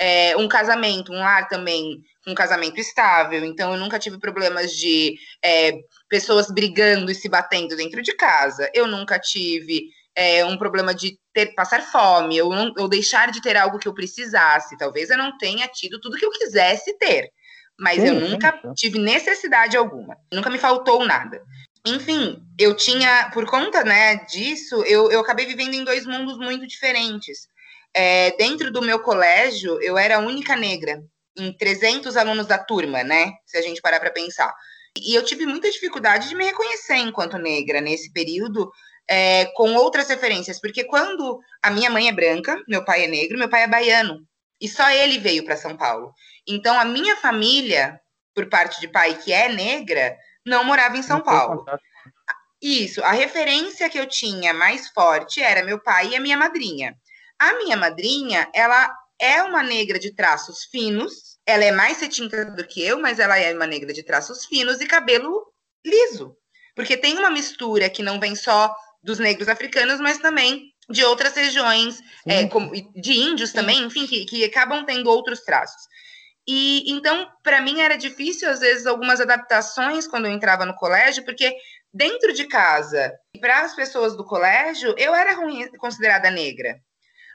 S4: é, um casamento, um lar também, um casamento estável. Então, eu nunca tive problemas de é, pessoas brigando e se batendo dentro de casa. Eu nunca tive é, um problema de ter, passar fome, ou, não, ou deixar de ter algo que eu precisasse. Talvez eu não tenha tido tudo que eu quisesse ter. Mas sim, eu nunca sim. tive necessidade alguma. Nunca me faltou nada. Enfim, eu tinha, por conta né, disso, eu, eu acabei vivendo em dois mundos muito diferentes. É, dentro do meu colégio, eu era a única negra em 300 alunos da turma, né? Se a gente parar para pensar. E eu tive muita dificuldade de me reconhecer enquanto negra nesse período, é, com outras referências, porque quando a minha mãe é branca, meu pai é negro, meu pai é baiano, e só ele veio para São Paulo. Então, a minha família, por parte de pai que é negra, não morava em São Paulo. Isso, a referência que eu tinha mais forte era meu pai e a minha madrinha. A minha madrinha, ela é uma negra de traços finos, ela é mais retinta do que eu, mas ela é uma negra de traços finos e cabelo liso. Porque tem uma mistura que não vem só dos negros africanos, mas também de outras regiões, é, como, de índios também, enfim, que, que acabam tendo outros traços. E então, para mim era difícil às vezes algumas adaptações quando eu entrava no colégio, porque dentro de casa, para as pessoas do colégio, eu era ruim, considerada negra.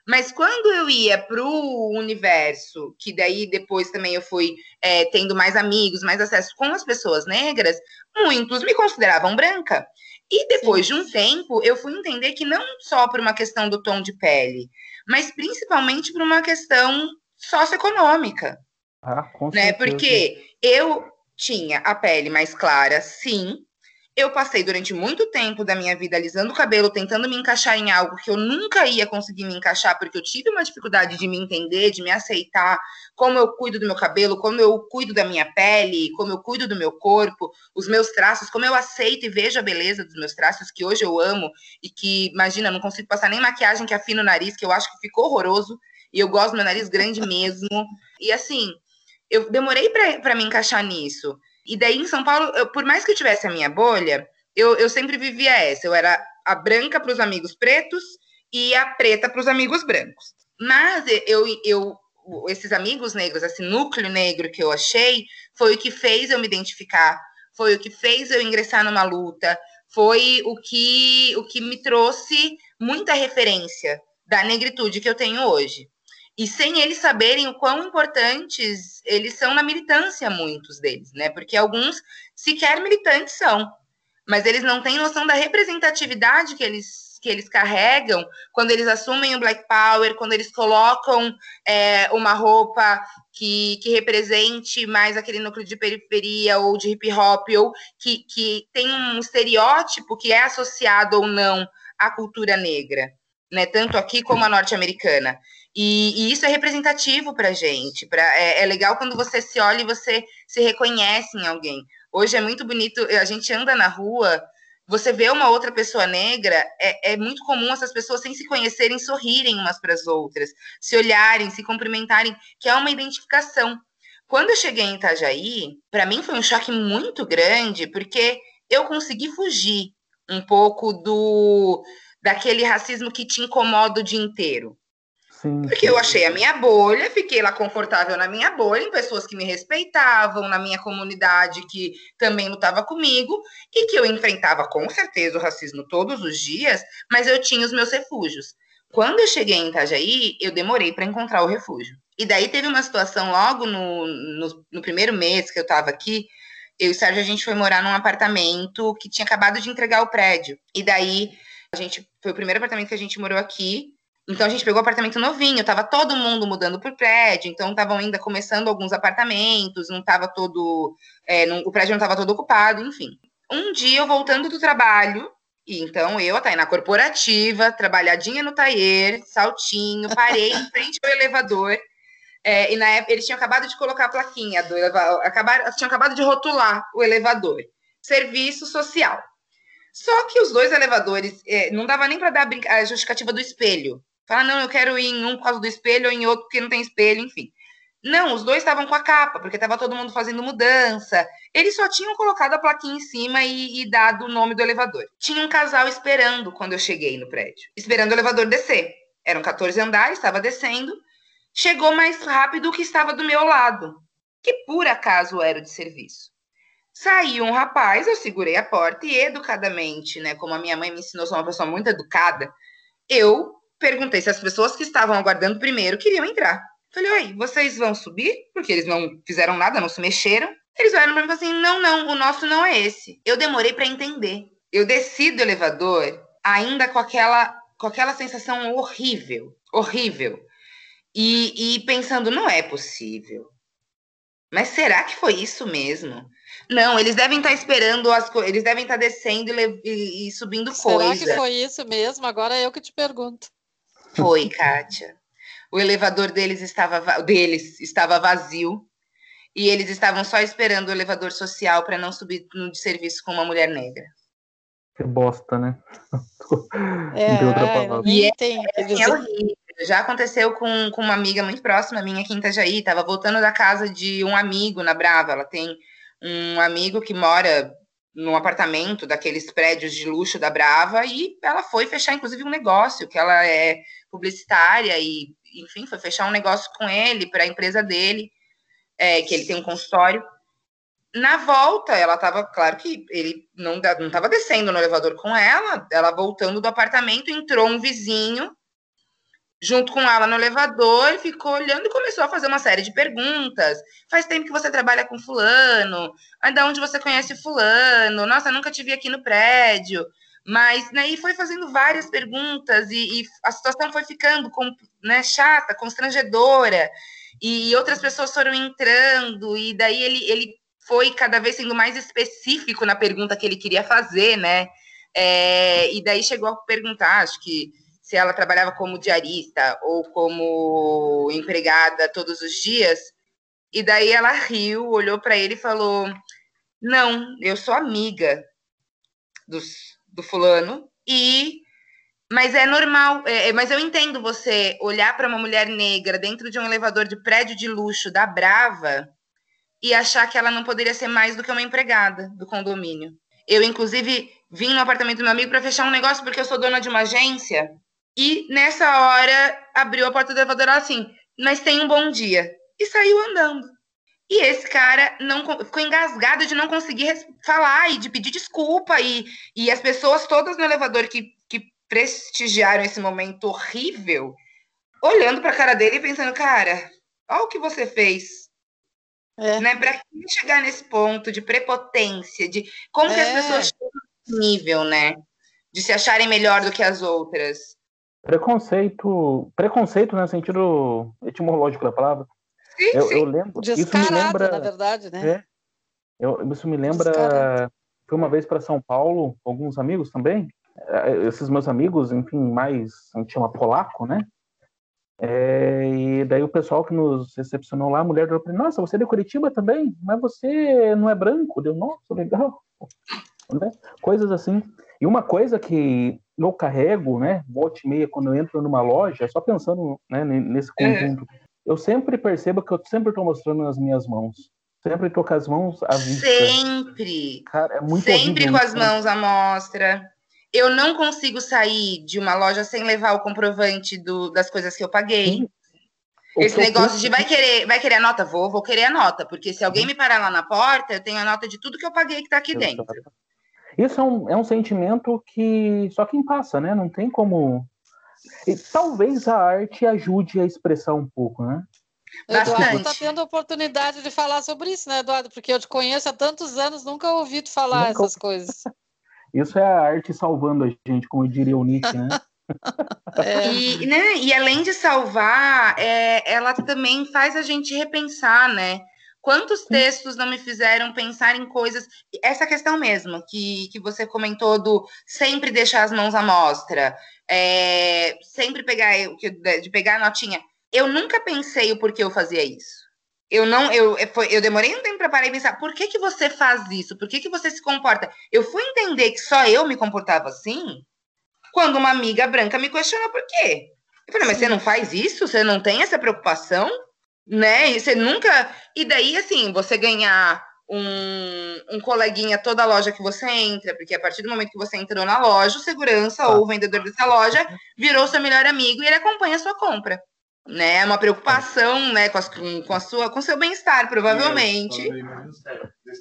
S4: Mas quando eu ia para o universo, que daí depois também eu fui é, tendo mais amigos, mais acesso com as pessoas negras, muitos me consideravam branca. E depois Sim. de um tempo, eu fui entender que não só por uma questão do tom de pele, mas principalmente por uma questão socioeconômica. Ah, com né? Porque eu tinha a pele mais clara, sim, eu passei durante muito tempo da minha vida alisando o cabelo, tentando me encaixar em algo que eu nunca ia conseguir me encaixar, porque eu tive uma dificuldade de me entender, de me aceitar, como eu cuido do meu cabelo, como eu cuido da minha pele, como eu cuido do meu corpo, os meus traços, como eu aceito e vejo a beleza dos meus traços, que hoje eu amo, e que, imagina, não consigo passar nem maquiagem que afina o nariz, que eu acho que ficou horroroso, e eu gosto do meu nariz grande mesmo. E assim, eu demorei para me encaixar nisso. E daí em São Paulo, eu, por mais que eu tivesse a minha bolha, eu, eu sempre vivia essa. Eu era a branca para os amigos pretos e a preta para os amigos brancos. Mas eu, eu, esses amigos negros, esse núcleo negro que eu achei, foi o que fez eu me identificar, foi o que fez eu ingressar numa luta, foi o que, o que me trouxe muita referência da negritude que eu tenho hoje. E sem eles saberem o quão importantes eles são na militância, muitos deles, né? Porque alguns sequer militantes são, mas eles não têm noção da representatividade que eles, que eles carregam quando eles assumem o Black Power, quando eles colocam é, uma roupa que, que represente mais aquele núcleo de periferia ou de hip hop, ou que, que tem um estereótipo que é associado ou não à cultura negra, né? Tanto aqui como a norte-americana. E, e, isso é representativo para a gente. Pra, é, é, legal quando você se olha e você se reconhece em alguém. Hoje é muito bonito, a gente anda na rua, você vê uma outra pessoa negra, é, é muito comum essas pessoas, sem se conhecerem, sorrirem umas para as outras, se olharem, se cumprimentarem, que é uma identificação. Quando eu cheguei em Itajaí, para mim foi um choque muito grande, porque eu consegui fugir um pouco do daquele racismo que te incomoda o dia inteiro. Sim, Porque eu achei a minha bolha, fiquei lá confortável na minha bolha, em pessoas que me respeitavam, na minha comunidade que também lutava comigo, e que eu enfrentava com certeza o racismo todos os dias, mas eu tinha os meus refúgios. Quando eu cheguei em Itajaí, eu demorei para encontrar o refúgio. E daí teve uma situação logo no, no, no primeiro mês que eu estava aqui, eu e o Sérgio, a gente foi morar num apartamento que tinha acabado de entregar o prédio. E daí, a gente, foi o primeiro apartamento que a gente morou aqui, então a gente pegou apartamento novinho, tava todo mundo mudando por prédio, então estavam ainda começando alguns apartamentos, não tava todo. É, não, o prédio não estava todo ocupado, enfim. Um dia eu voltando do trabalho, e então eu, aí na corporativa, trabalhadinha no taier, saltinho, parei em frente ao elevador. É, e na época eles tinham acabado de colocar a plaquinha do elevador, acabaram, tinham acabado de rotular o elevador. Serviço social. Só que os dois elevadores, é, não dava nem para dar a justificativa do espelho. Fala, não, eu quero ir em um por causa do espelho ou em outro porque não tem espelho, enfim. Não, os dois estavam com a capa, porque estava todo mundo fazendo mudança. Eles só tinham colocado a plaquinha em cima e, e, dado o nome do elevador. Tinha um casal esperando quando eu cheguei no prédio, esperando o elevador descer. Eram 14 andares, estava descendo. Chegou mais rápido que estava do meu lado, que por acaso era de serviço. Saiu um rapaz, eu segurei a porta e educadamente, né, como a minha mãe me ensinou, sou uma pessoa muito educada, eu perguntei se as pessoas que estavam aguardando primeiro queriam entrar. Falei, oi, vocês vão subir? Porque eles não fizeram nada, não se mexeram. Eles olharam para mim e falaram assim: não, não, o nosso não é esse. Eu demorei para entender. Eu desci do elevador ainda com aquela, com aquela sensação horrível, horrível. E, e pensando, não é possível. Mas será que foi isso mesmo? Não, eles devem estar esperando as coisas, eles devem estar descendo e, e, e subindo
S3: será
S4: coisa.
S3: Será que foi isso mesmo? Agora é eu que te pergunto.
S4: Foi, Kátia. O elevador deles estava, deles estava vazio e eles estavam só esperando o elevador social para não subir no de serviço com uma mulher negra.
S2: Que bosta, né? (laughs)
S3: É, outra palavra. E é, tem,
S4: é, é horrível. Já aconteceu com, com uma amiga muito próxima minha aqui em Itajaí, estava voltando da casa de um amigo na Brava. Ela tem um amigo que mora num apartamento daqueles prédios de luxo da Brava e ela foi fechar, inclusive, um negócio, que ela é publicitária e, enfim, foi fechar um negócio com ele para a empresa dele, é, que ele tem um consultório. Na volta, ela estava, claro que ele não estava descendo no elevador com ela, ela voltando do apartamento, entrou um vizinho junto com ela no elevador, ficou olhando e começou a fazer uma série de perguntas. Faz tempo que você trabalha com fulano? Ainda onde você conhece fulano? Nossa, nunca te vi aqui no prédio. Mas né, foi fazendo várias perguntas e, e a situação foi ficando com, né, chata, constrangedora. E outras pessoas foram entrando e daí ele, ele foi cada vez sendo mais específico na pergunta que ele queria fazer, né? É, e daí chegou a perguntar, acho que se ela trabalhava como diarista ou como empregada todos os dias. E daí ela riu, olhou para ele e falou: Não, eu sou amiga dos, do fulano e mas é normal, é, é mas eu entendo você olhar para uma mulher negra dentro de um elevador de prédio de luxo da Brava e achar que ela não poderia ser mais do que uma empregada do condomínio. Eu, inclusive, vim no apartamento do meu amigo para fechar um negócio porque eu sou dona de uma agência e nessa hora abriu a porta do elevador assim, mas tem um bom dia. E saiu andando. E esse cara não ficou engasgado de não conseguir falar e de pedir desculpa. E, e as pessoas todas no elevador que, que prestigiaram esse momento horrível, olhando para a cara dele e pensando, cara, olha o que você fez. É. Né? Para chegar nesse ponto de prepotência, de como é. que as é. pessoas chegam nesse nível, né? De se acharem melhor do que as outras.
S2: Preconceito, preconceito no sentido etimológico da palavra.
S4: Sim,
S2: eu,
S4: sim.
S2: eu lembro,
S3: Descarado,
S2: isso me lembra,
S3: na verdade, né? É,
S2: eu, isso me lembra, Descarado. fui uma vez para São Paulo, alguns amigos também. É, esses meus amigos, enfim, mais a gente chama polaco, né? É, e daí o pessoal que nos recepcionou lá, a mulher falou nossa, você é de Curitiba também? Mas você não é branco? Deu, nossa, legal. Né? Coisas assim. E uma coisa que eu carrego, né, volta e meia, quando eu entro numa loja, só pensando né, nesse conjunto, é. Eu sempre percebo que eu sempre estou mostrando as minhas mãos. Sempre estou com as mãos à vista.
S4: Sempre!
S2: Cara, é muito
S4: Sempre com as né? mãos à mostra. Eu não consigo sair de uma loja sem levar o comprovante do, das coisas que eu paguei. Sim. Esse negócio de vai querer, vai querer a nota? Vou, vou querer a nota, porque se alguém me parar lá na porta, eu tenho a nota de tudo que eu paguei que está aqui dentro.
S2: Isso é um, é um sentimento que só quem passa, né? Não tem como. E talvez a arte ajude a expressar um pouco, né?
S3: Eduardo está tendo oportunidade de falar sobre isso, né, Eduardo? Porque eu te conheço há tantos anos, nunca ouvi tu falar nunca... essas coisas. (laughs)
S2: Isso é a arte salvando a gente, como diria o Nietzsche, né? (laughs)
S4: é. e, né? e além de salvar, é, ela também faz a gente repensar, né? Quantos textos não me fizeram pensar em coisas. Essa questão mesmo, que, que você comentou do sempre deixar as mãos à mostra, é, sempre pegar de pegar a notinha. Eu nunca pensei o porquê eu fazia isso. Eu não, eu, eu demorei um tempo para parar e pensar, por que, que você faz isso? Por que, que você se comporta? Eu fui entender que só eu me comportava assim quando uma amiga branca me questionou por quê. Eu falei, mas você não faz isso? Você não tem essa preocupação? Né? E você nunca. E daí, assim, você ganhar um, um coleguinha toda loja que você entra, porque a partir do momento que você entrou na loja, o segurança ah. ou o vendedor dessa loja virou seu melhor amigo e ele acompanha a sua compra. Né, é uma preocupação, né, com, com, com a sua, com seu bem-estar, provavelmente.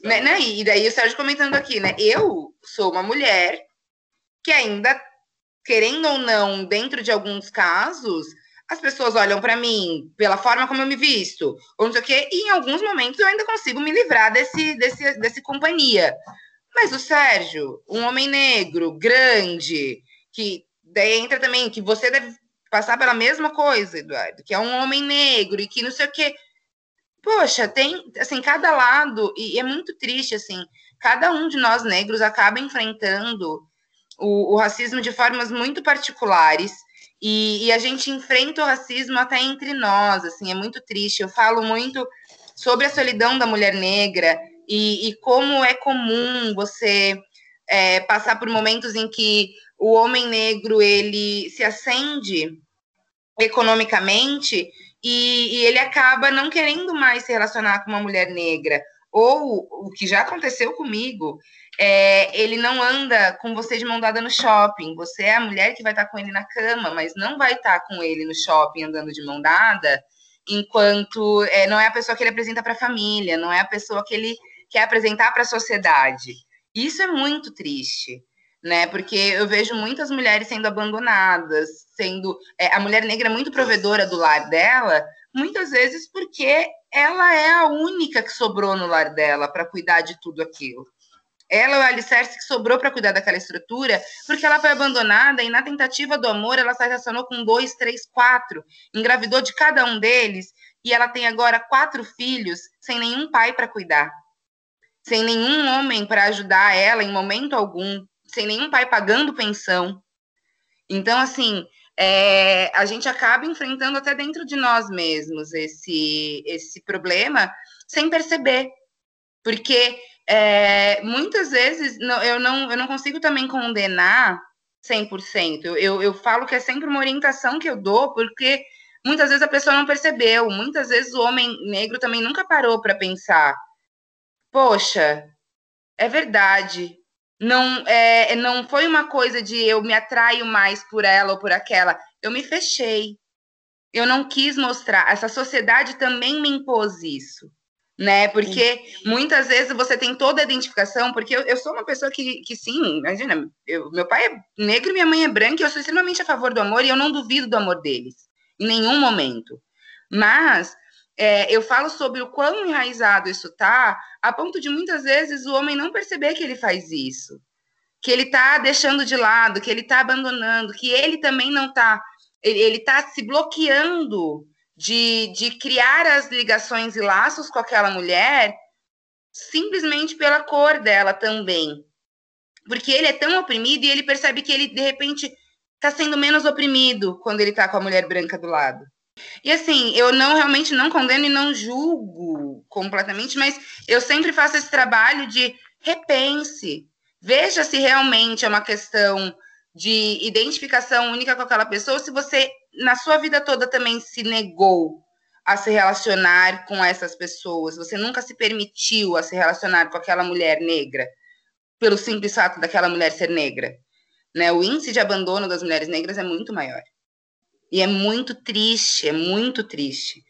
S4: Né, né, e daí o Sérgio comentando aqui, né? Eu sou uma mulher que ainda, querendo ou não, dentro de alguns casos, as pessoas olham para mim pela forma como eu me visto, ou não sei o quê, e em alguns momentos eu ainda consigo me livrar desse, desse, desse companhia. Mas o Sérgio, um homem negro, grande, que daí entra também, que você deve passar pela mesma coisa, Eduardo, que é um homem negro e que não sei o quê. Poxa, tem, assim, cada lado, e é muito triste, assim, cada um de nós negros acaba enfrentando o, o racismo de formas muito particulares, e, e, a gente enfrenta o racismo até entre nós, assim, é muito triste. Eu falo muito sobre a solidão da mulher negra e, e como é comum você é, passar por momentos em que o homem negro ele se acende economicamente e, e ele acaba não querendo mais se relacionar com uma mulher negra Ou o que já aconteceu comigo, é, ele não anda com você de mão dada no shopping. Você é a mulher que vai estar com ele na cama, mas não vai estar com ele no shopping andando de mão dada, enquanto é, não é a pessoa que ele apresenta para a família, não é a pessoa que ele quer apresentar para a sociedade. Isso é muito triste, né? Porque eu vejo muitas mulheres sendo abandonadas, sendo é, a mulher negra é muito provedora do lar dela, muitas vezes porque ela é a única que sobrou no lar dela para cuidar de tudo aquilo. Ela é o alicerce que sobrou para cuidar daquela estrutura, porque ela foi abandonada e na tentativa do amor ela se relacionou com dois, três, quatro, engravidou de cada um deles e ela tem agora quatro filhos sem nenhum pai para cuidar, sem nenhum homem para ajudar ela em momento algum, sem nenhum pai pagando pensão. Então, assim, é, a gente acaba enfrentando até dentro de nós mesmos esse, esse problema sem perceber. Porque é, muitas vezes não, eu, não, eu não consigo também condenar 100%. Eu, eu, eu falo que é sempre uma orientação que eu dou, porque muitas vezes a pessoa não percebeu, muitas vezes o homem negro também nunca parou para pensar. Poxa, é verdade, não, é, não foi uma coisa de eu me atraio mais por ela ou por aquela. Eu me fechei. Eu não quis mostrar. Essa sociedade também me impôs isso. Né? Porque sim. muitas vezes você tem toda a identificação, porque eu, eu sou uma pessoa que, que sim, imagina, eu, meu pai é negro e minha mãe é branca, e eu sou extremamente a favor do amor e eu não duvido do amor deles, em nenhum momento. Mas é, eu falo sobre o quão enraizado isso tá, a ponto de muitas vezes o homem não perceber que ele faz isso, que ele tá deixando de lado, que ele tá abandonando, que ele também não tá, ele, ele tá se bloqueando de, de criar as ligações e laços com aquela mulher simplesmente pela cor dela também. Porque ele é tão oprimido e ele percebe que ele, de repente, tá sendo menos oprimido quando ele tá com a mulher branca do lado. E assim, eu não realmente não condeno e não julgo completamente, mas eu sempre faço esse trabalho de repense. Veja se realmente é uma questão de identificação única com aquela pessoa, se você na sua vida toda também se negou a se relacionar com essas pessoas, você nunca se permitiu a se relacionar com aquela mulher negra, pelo simples fato daquela mulher ser negra. Né? O índice de abandono das mulheres negras é muito maior. E é muito triste, é muito triste,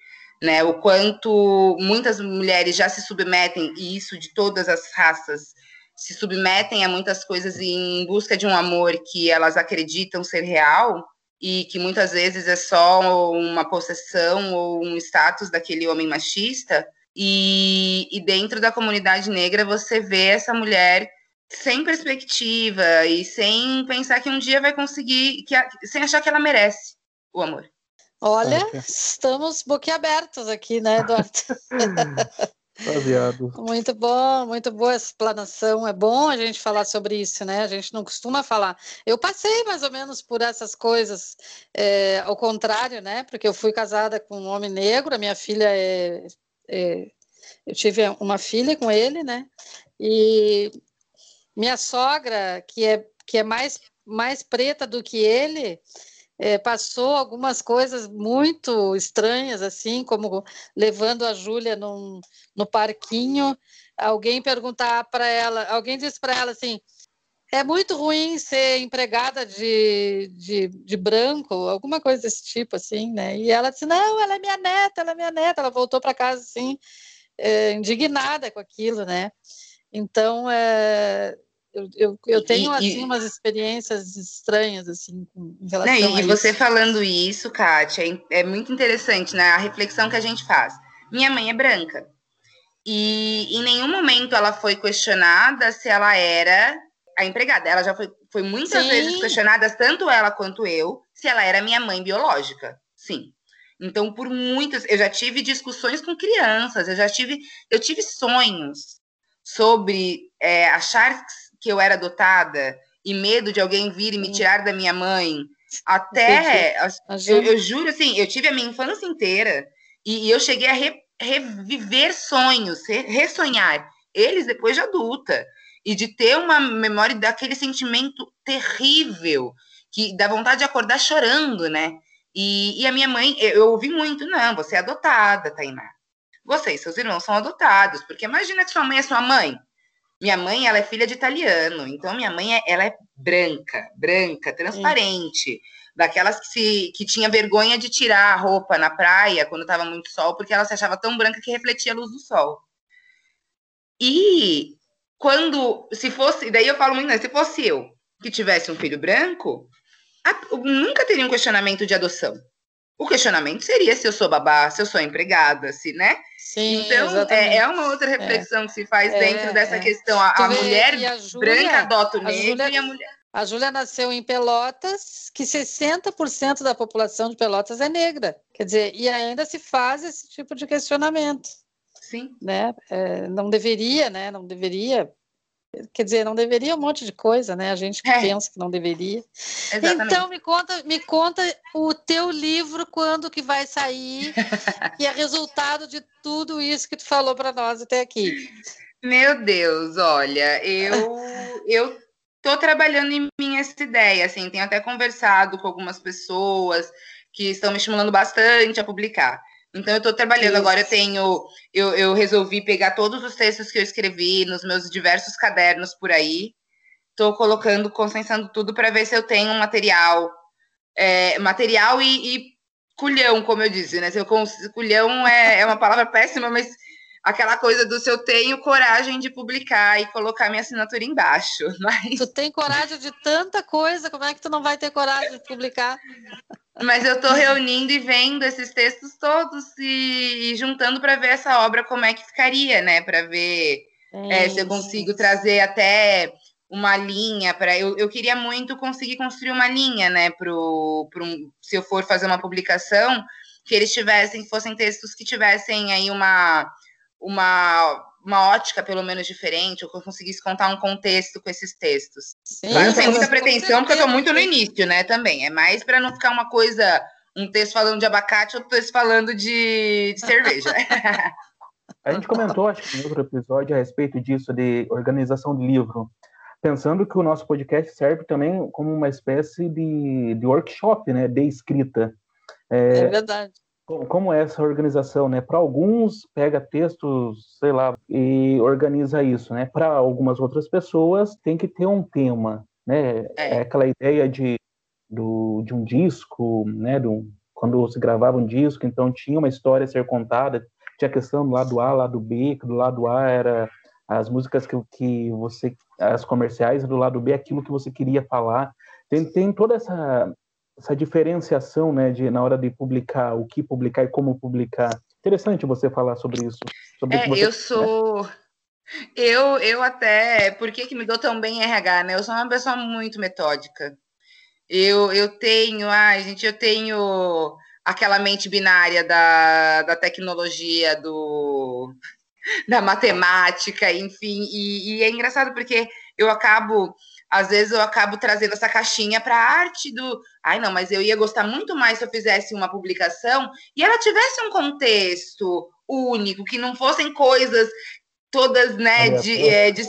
S4: né? O quanto muitas mulheres já se submetem, e isso de todas as raças, se submetem a muitas coisas em busca de um amor que elas acreditam ser real e que muitas vezes é só uma possessão ou um status daquele homem machista. E, e dentro da comunidade negra você vê essa mulher sem perspectiva e sem pensar que um dia vai conseguir, que, sem achar que ela merece o amor.
S3: Olha, estamos boquiabertos aqui, né, Eduardo? (laughs)
S2: Baseado.
S3: muito bom, muito boa essa explanação. É bom a gente falar sobre isso, né? A gente não costuma falar. Eu passei mais ou menos por essas coisas, é, ao contrário, né? Porque eu fui casada com um homem negro, a minha filha é, é eu tive uma filha com ele, né? E minha sogra, que é, que é mais, mais preta do que ele, é, passou algumas coisas muito estranhas, assim, como levando a Júlia no parquinho, alguém perguntar para ela, alguém disse para ela assim, é muito ruim ser empregada de, de, de, branco, alguma coisa desse tipo, assim, né? E ela disse, não, ela é minha neta, ela é minha neta. Ela voltou para casa, assim, é, indignada com aquilo, né? Então, é, eu, eu, eu tenho, e, assim, e, umas experiências estranhas, assim, com, em relação
S4: né,
S3: e,
S4: a E você falando isso, Kátia, é, é muito interessante, né? A reflexão que a gente faz. Minha mãe é branca. E em nenhum momento ela foi questionada se ela era a empregada. Ela já foi, foi muitas Sim. vezes questionada, tanto ela quanto eu, se ela era minha mãe biológica. Sim. Então, por muitas, eu já tive discussões com crianças, eu já tive, eu tive sonhos sobre é, achar que eu era adotada e medo de alguém vir e me tirar da minha mãe. Até, eu, eu, juro, assim, eu tive a minha infância inteira e, e eu cheguei a re, reviver sonhos, re, ressonhar, eles depois de adulta, e de ter uma memória daquele sentimento terrível, que dá vontade de acordar chorando, né? E, e a minha mãe, eu, eu ouvi muito, não, você é adotada, Tainá. Você e seus irmãos são adotados, porque imagina que sua mãe é sua mãe. Minha mãe, ela é filha de italiano, então minha mãe, é, ela é branca, branca, transparente, daquelas que, se, que tinha vergonha de tirar a roupa na praia quando estava muito sol, porque ela se achava tão branca que refletia a luz do sol. E quando, se fosse, daí eu falo muito, né, se fosse eu que tivesse um filho branco, a, nunca teria um questionamento de adoção. O questionamento seria se eu sou babá, se eu sou empregada, se, né?
S3: Sim,
S4: então, é, é, uma outra reflexão é. que se faz é, dentro dessa é. questão. A, a mulher a Júlia, branca adota o negro Júlia, e a mulher.
S3: A Júlia nasceu em Pelotas, que 60% da população de Pelotas é negra. Quer dizer, e ainda se faz esse tipo de questionamento.
S4: Sim.
S3: Né? É, não deveria, né? Não deveria Quer dizer, não deveria um monte de coisa, né? A gente é. pensa que não deveria. Exatamente. Então, me conta, me conta o teu livro, quando que vai sair, (laughs) que é resultado de tudo isso que tu falou para nós até aqui.
S4: Meu Deus, olha, eu eu tô trabalhando em mim essa ideia, assim, tenho até conversado com algumas pessoas que estão me estimulando bastante a publicar. Então, eu estou trabalhando Isso. agora. Eu tenho, eu, eu resolvi pegar todos os textos que eu escrevi nos meus diversos cadernos por aí. Estou colocando, consensando tudo para ver se eu tenho um material, é, material e, e, culhão, como eu disse, né? Se eu, culhão é, é uma palavra péssima, mas aquela coisa do se eu tenho coragem de publicar e colocar minha assinatura embaixo. (laughs) Mas...
S3: Tu tem coragem de tanta coisa, como é que tu não vai ter coragem de publicar?
S4: Mas eu estou reunindo e vendo esses textos todos e, juntando para ver essa obra como é que ficaria, né? Para ver é, se eu consigo trazer até uma linha para eu, eu queria muito conseguir construir uma linha, né? Pro, pro, se eu for fazer uma publicação, que eles tivessem, fossem textos que tivessem aí uma uma, uma ótica, pelo menos, diferente, ou que eu conseguisse contar um contexto com esses textos. Sim, eu não tenho muita pretensão, porque eu estou muito no início, né, também. É mais para não ficar uma coisa, um texto falando de abacate, outro texto falando de, de cerveja. (laughs)
S2: A gente comentou, acho que em outro episódio, a respeito disso, de organização de livro, pensando que o nosso podcast serve também como uma espécie de, de workshop, né, de escrita.
S3: É, é verdade
S2: como é essa organização, né? Para alguns pega textos, sei lá, e organiza isso, né? Para algumas outras pessoas tem que ter um tema, né? É, é aquela ideia de, do, de um disco, né? Do, quando se gravava um disco, então tinha uma história a ser contada, tinha a questão do lado A, lado B, que do lado A era as músicas que, que você, as comerciais, do lado B aquilo que você queria falar. Tem, tem toda essa essa diferenciação, né, de na hora de publicar, o que publicar e como publicar. Interessante você falar sobre isso. Sobre
S4: é,
S2: você...
S4: eu sou eu, eu até, por que, que me dou tão bem em RH, né? Eu sou uma pessoa muito metódica. Eu, eu tenho, ai, gente, eu tenho aquela mente binária da, da tecnologia, do, da matemática, enfim, e, e é engraçado porque eu acabo às vezes eu acabo trazendo essa caixinha para a arte do. Ai, não, mas eu ia gostar muito mais se eu fizesse uma publicação e ela tivesse um contexto único, que não fossem coisas todas, né, de, é, de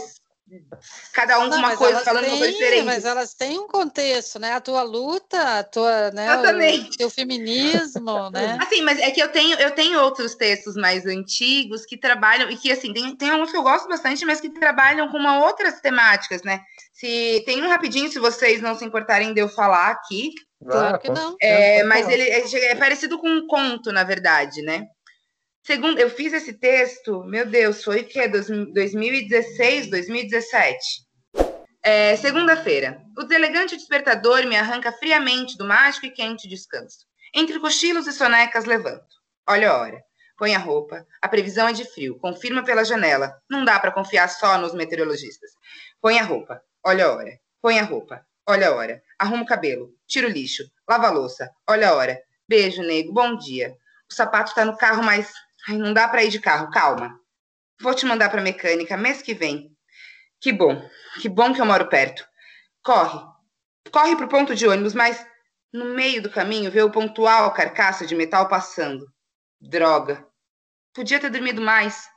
S4: cada um com uma coisa falando têm, uma coisa diferente.
S3: Mas elas têm um contexto, né? A tua luta, a tua, né?
S4: Exatamente.
S3: O teu feminismo, (laughs) né?
S4: Assim, mas é que eu tenho, eu tenho outros textos mais antigos que trabalham, e que assim, tem, tem alguns que eu gosto bastante, mas que trabalham com uma outras temáticas, né? Se tem um rapidinho, se vocês não se importarem de eu falar aqui.
S3: Claro que não.
S4: É, mas ele é, é parecido com um conto, na verdade, né? Segundo, eu fiz esse texto, meu Deus, foi o quê? 2016, 2017. É, Segunda-feira. O deselegante despertador me arranca friamente do mágico e quente descanso. Entre cochilos e sonecas levanto. Olha a hora. Põe a roupa. A previsão é de frio. Confirma pela janela. Não dá para confiar só nos meteorologistas. Põe a roupa. Olha a hora. Põe a roupa. Olha a hora. Arruma o cabelo. Tira o lixo. Lava a louça. Olha a hora. Beijo, nego. Bom dia. O sapato tá no carro, mas Ai, não dá para ir de carro, calma. Vou te mandar para mecânica mês que vem. Que bom, que bom que eu moro perto. Corre, corre pro ponto de ônibus, mas no meio do caminho vê o pontual carcaça de metal passando. Droga. Podia ter dormido mais.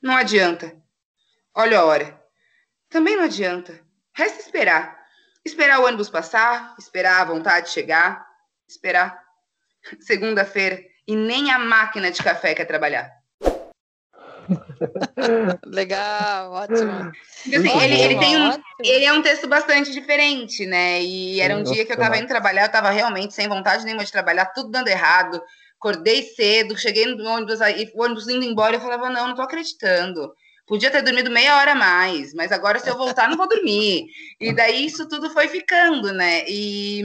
S4: Não adianta. Olha a hora. Também não adianta. Resta esperar. Esperar o ônibus passar, esperar a vontade chegar, esperar. Segunda-feira, e nem a máquina de café quer trabalhar. (laughs)
S3: Legal, ótimo.
S4: Assim, ele, ele, tem um, ele é um texto bastante diferente, né? E era um dia que eu estava indo trabalhar, eu estava realmente sem vontade nenhuma de trabalhar, tudo dando errado. Acordei cedo, cheguei no ônibus, aí, o ônibus indo embora, eu falava, não, não tô acreditando. Podia ter dormido meia hora a mais, mas agora se eu voltar, não vou dormir. E daí isso tudo foi ficando, né? E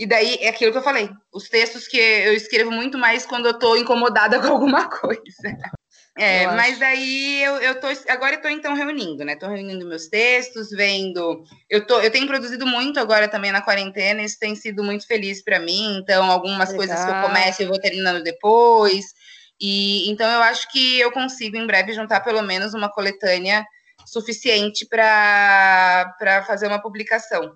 S4: e daí é aquilo que eu falei, os textos que eu escrevo muito mais quando eu tô incomodada (laughs) com alguma coisa. É, mas daí eu, eu tô agora eu tô então reunindo, né? Tô reunindo meus textos, vendo. Eu tô, eu tenho produzido muito agora também na quarentena, isso tem sido muito feliz para mim. Então, algumas Legal. coisas que eu começo eu vou terminando depois. E então eu acho que eu consigo em breve juntar pelo menos uma coletânea suficiente para fazer uma publicação.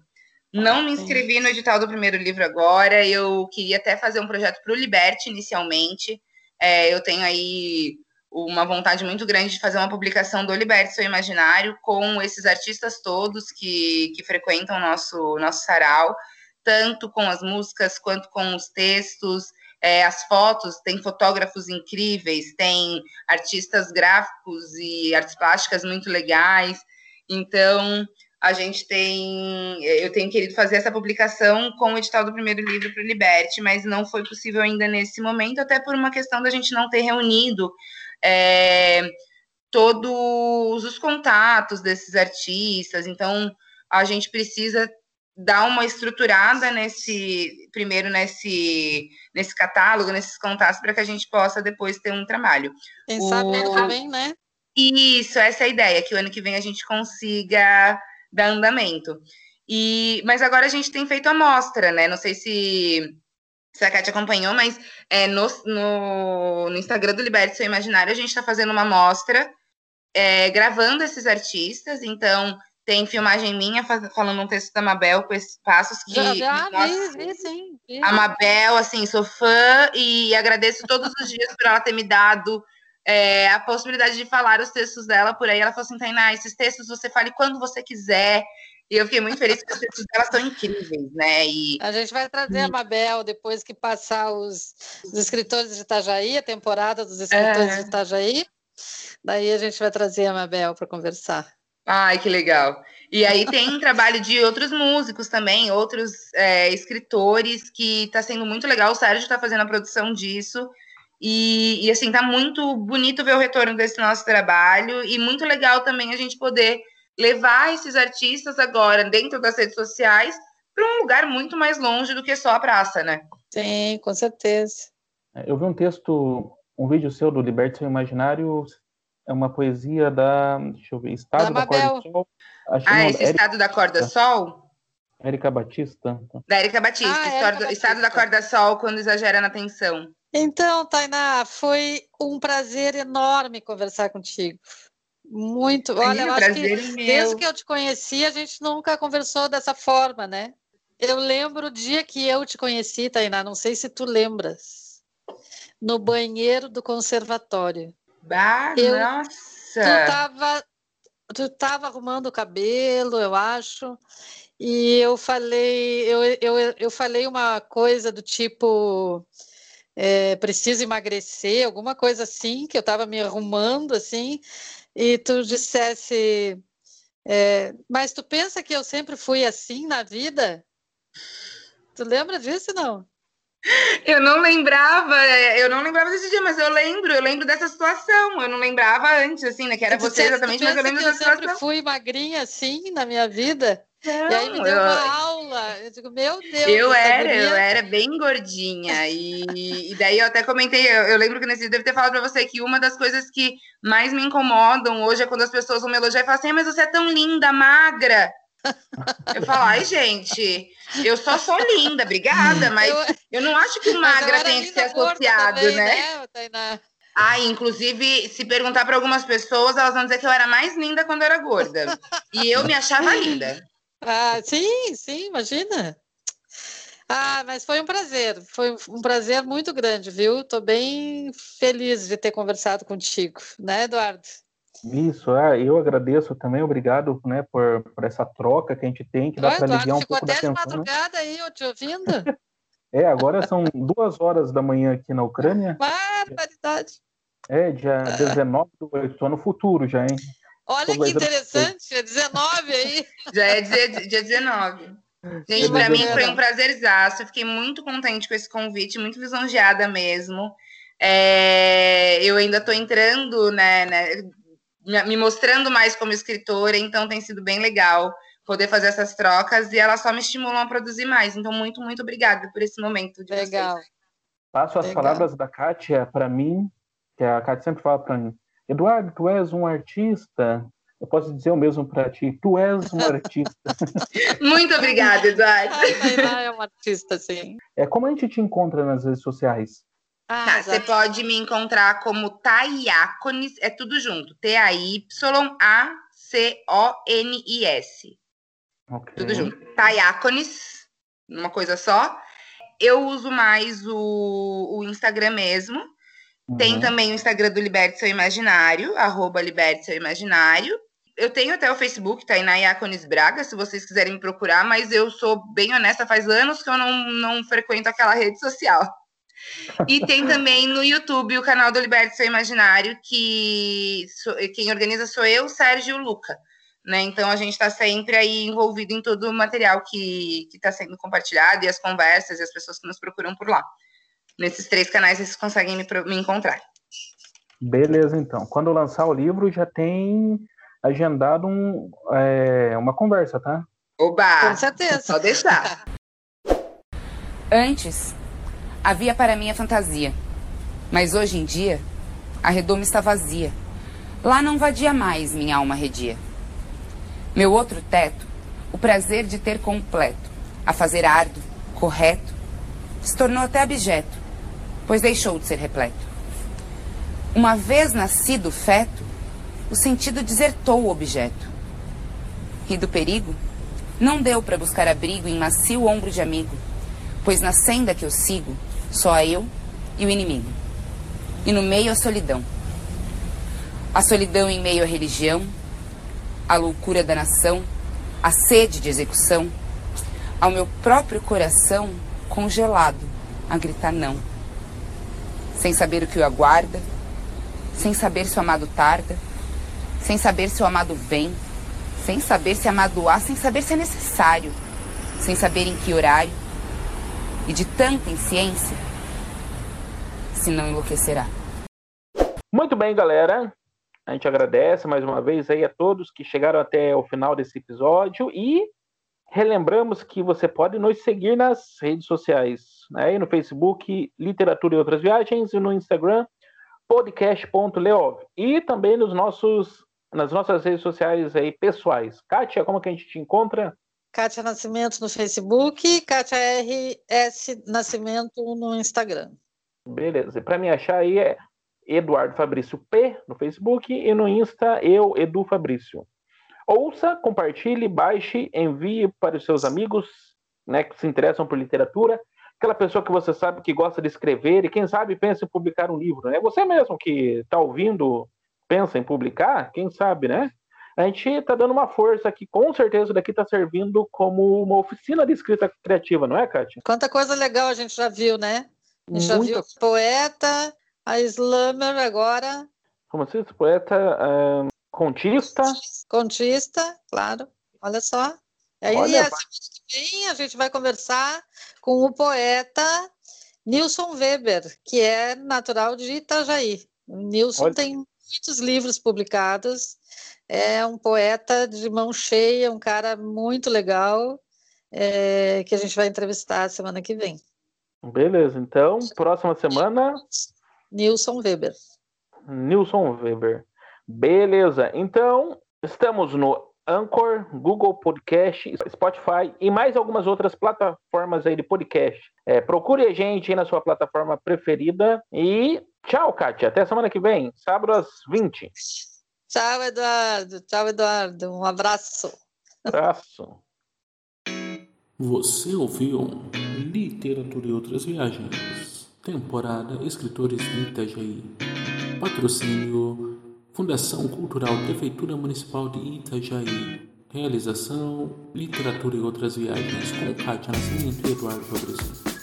S4: Não me inscrevi no edital do primeiro livro agora. Eu queria até fazer um projeto para o Liberte inicialmente. É, eu tenho aí uma vontade muito grande de fazer uma publicação do Liberte Seu Imaginário com esses artistas todos que, que frequentam o nosso, nosso sarau, tanto com as músicas quanto com os textos. É, as fotos, tem fotógrafos incríveis, tem artistas gráficos e artes plásticas muito legais. Então, a gente tem. Eu tenho querido fazer essa publicação com o edital do primeiro livro para o Liberte, mas não foi possível ainda nesse momento, até por uma questão da gente não ter reunido é, todos os contatos desses artistas. Então, a gente precisa dar uma estruturada nesse primeiro nesse nesse catálogo, nesses contatos para que a gente possa depois ter um trabalho.
S3: Quem o... sabe ano né?
S4: Isso, essa é a ideia, que o ano que vem a gente consiga dar andamento. E, mas agora a gente tem feito a mostra, né? Não sei se, se a Kátia acompanhou, mas é, no, no, no Instagram do Liberte Seu Imaginário a gente está fazendo uma mostra é, gravando esses artistas, então tem filmagem minha falando um texto da Mabel com esses passos que.
S3: Já, já vi, vi, sim.
S4: Vi. A Mabel, assim, sou fã e agradeço todos os dias por ela ter me dado é, a possibilidade de falar os textos dela por aí. Ela falou assim, Tainá, esses textos você fale quando você quiser. E eu fiquei muito feliz porque os textos dela são incríveis, né? E...
S3: A gente vai trazer a Mabel depois que passar os, os escritores de Itajaí, a temporada dos escritores é. de Itajaí. Daí a gente vai trazer a Mabel para conversar.
S4: Ai, que legal. E aí tem (laughs) trabalho de outros músicos também, outros é, escritores, que está sendo muito legal. O Sérgio está fazendo a produção disso. E, e, assim, tá muito bonito ver o retorno desse nosso trabalho e muito legal também a gente poder levar esses artistas agora dentro das redes sociais para um lugar muito mais longe do que só a praça, né?
S3: Sim, com certeza.
S2: É, eu vi um texto, um vídeo seu do Liberte Seu Imaginário, é uma poesia da, deixa eu ver, Estado da, da Corda Sol.
S4: Acho ah, não, esse Érica, Estado da Corda Sol?
S2: Érica Batista.
S4: Da Érica Batista, ah, Érica Batista. Estado da Corda Sol, quando exagera na tensão.
S3: Então, Tainá, foi um prazer enorme conversar contigo. Muito. Olha, eu acho que meu. desde que eu te conheci, a gente nunca conversou dessa forma, né? Eu lembro o dia que eu te conheci, Tainá, não sei se tu lembras. No banheiro do conservatório.
S4: Bah, eu, nossa! Tu
S3: estava tu tava arrumando o cabelo, eu acho, e eu falei, eu, eu, eu falei uma coisa do tipo é, preciso emagrecer, alguma coisa assim, que eu estava me arrumando assim, e tu dissesse, é, mas tu pensa que eu sempre fui assim na vida? Tu lembra disso não?
S4: Eu não lembrava, eu não lembrava desse dia, mas eu lembro, eu lembro dessa situação. Eu não lembrava antes, assim, né? Que era você exatamente, mas eu lembro dessa situação.
S3: Eu sempre fui magrinha assim na minha vida. Não, e aí me deu eu... uma aula. Eu digo, meu Deus.
S4: Eu era, eu era bem gordinha. E, e daí eu até comentei, eu, eu lembro que nesse dia deve ter falado para você que uma das coisas que mais me incomodam hoje é quando as pessoas vão me elogiar e falam assim, ah, mas você é tão linda, magra. Eu falo, ai, gente, eu só sou linda, obrigada, (laughs) mas eu, eu não acho que magra tem que ser associado, também, né? né ah, inclusive, se perguntar para algumas pessoas, elas vão dizer que eu era mais linda quando eu era gorda. E eu me achava linda.
S3: Ah, sim, sim, imagina. Ah, mas foi um prazer, foi um prazer muito grande, viu? Estou bem feliz de ter conversado contigo, né, Eduardo?
S2: Isso, é, eu agradeço também, obrigado né, por, por essa troca que a gente tem, que dá para aliviar um pouco da tensão. Ficou
S3: até de madrugada aí, eu te ouvindo. (laughs)
S2: é, agora são duas horas da manhã aqui na Ucrânia.
S3: Barbaridade.
S2: É, dia 19 do 8, estou no futuro já, hein?
S3: Olha que interessante, é 19 aí. (laughs)
S4: Já é dia, dia 19. Gente, para mim foi um prazerzaço. Eu fiquei muito contente com esse convite, muito lisonjeada mesmo. É, eu ainda estou entrando, né, né, me mostrando mais como escritora, então tem sido bem legal poder fazer essas trocas e elas só me estimulam a produzir mais. Então, muito, muito obrigada por esse momento de
S3: legal.
S4: vocês.
S2: Passo as legal. palavras da Kátia para mim, que a Kátia sempre fala para mim, Eduardo, tu és um artista eu posso dizer o mesmo para ti. Tu és um artista. (laughs)
S4: Muito obrigada, Eduardo.
S3: é um artista, sim.
S2: É, como a gente te encontra nas redes sociais?
S4: Ah, tá, você pode me encontrar como Taiaconis, é tudo junto. T-A-Y-A-C-O-N-I-S. Okay. Tudo junto. Taiaconis, uma coisa só. Eu uso mais o, o Instagram mesmo. Uhum. Tem também o Instagram do Liberte Seu Imaginário, arroba Liberte Seu Imaginário eu tenho até o Facebook, tá aí na Iacones Braga, se vocês quiserem me procurar, mas eu sou bem honesta, faz anos que eu não, não frequento aquela rede social. (laughs) E tem também no YouTube o canal do Liberte Seu Imaginário, que sou, quem organiza sou eu, Sérgio e o Luca. Né? Então a gente está sempre aí envolvido em todo o material que está sendo compartilhado e as conversas e as pessoas que nos procuram por lá. Nesses três canais vocês conseguem me, me encontrar.
S2: Beleza, então. Quando lançar o livro, já tem agendado um, é, uma conversa, tá?
S4: Oba!
S3: Com certeza.
S4: Só deixar. (laughs)
S5: Antes, havia para mim a fantasia. Mas hoje em dia, a redoma está vazia. Lá não vadia mais minha alma redia. Meu outro teto, o prazer de ter completo, a fazer árduo, correto, se tornou até abjeto, pois deixou de ser repleto. Uma vez nascido feto, o sentido desertou o objeto. E do perigo? Não deu para buscar abrigo em macio ombro de amigo, pois na senda que eu sigo, só eu e o inimigo. E no meio a solidão. A solidão em meio à religião, a loucura da nação, a sede de execução, ao meu próprio coração congelado a gritar não. Sem saber o que o aguarda, sem saber se o amado tarda, sem saber se o amado vem, sem saber se amado há, sem saber se é necessário, sem saber em que horário, e de tanta insciência, se não enlouquecerá.
S2: Muito bem, galera. A gente agradece mais uma vez aí a todos que chegaram até o final desse episódio e relembramos que você pode nos seguir nas redes sociais, né? no Facebook Literatura e Outras Viagens e no Instagram podcast.leov e também nos nossos nas nossas redes sociais aí pessoais. Kátia, como que a gente te encontra?
S3: Kátia Nascimento no Facebook, Kátia RS Nascimento no Instagram.
S2: Beleza. E para me achar aí é Eduardo Fabrício P no Facebook e no Insta eu, Edu Fabrício. Ouça, compartilhe, baixe, envie para os seus amigos né, que se interessam por literatura, aquela pessoa que você sabe que gosta de escrever e quem sabe pensa em publicar um livro. É né? você mesmo que está ouvindo pensa em publicar, quem sabe, né? A gente está dando uma força aqui, com certeza daqui está servindo como uma oficina de escrita criativa, não é, Kátia?
S3: Quanta coisa legal a gente já viu, né? A gente Muita... já viu poeta, a slammer agora.
S2: Como diz? Poeta, uh, contista.
S3: Contista, claro. Olha só. Aí Olha, a semana a gente vai conversar com o poeta Nilson Weber, que é natural de Itajaí. O Nilson Olha. tem muitos livros publicados. É um poeta de mão cheia, um cara muito legal, é, que a gente vai entrevistar semana que vem.
S2: Beleza, então, próxima semana.
S3: Nilson Weber.
S2: Nilson Weber. Beleza, então, estamos no Anchor, Google Podcast, Spotify e mais algumas outras plataformas aí de podcast. É, procure a gente aí na sua plataforma preferida e Tchau, Kátia. Até semana que vem, sábado às 20.
S3: Tchau, Eduardo. Tchau, Eduardo. Um abraço.
S2: Abraço.
S1: Você ouviu Literatura e Outras Viagens. Temporada Escritores de Itajaí. Patrocínio Fundação Cultural Prefeitura Municipal de Itajaí. Realização Literatura e Outras Viagens com Kátia Nascimento e Eduardo Fabrício.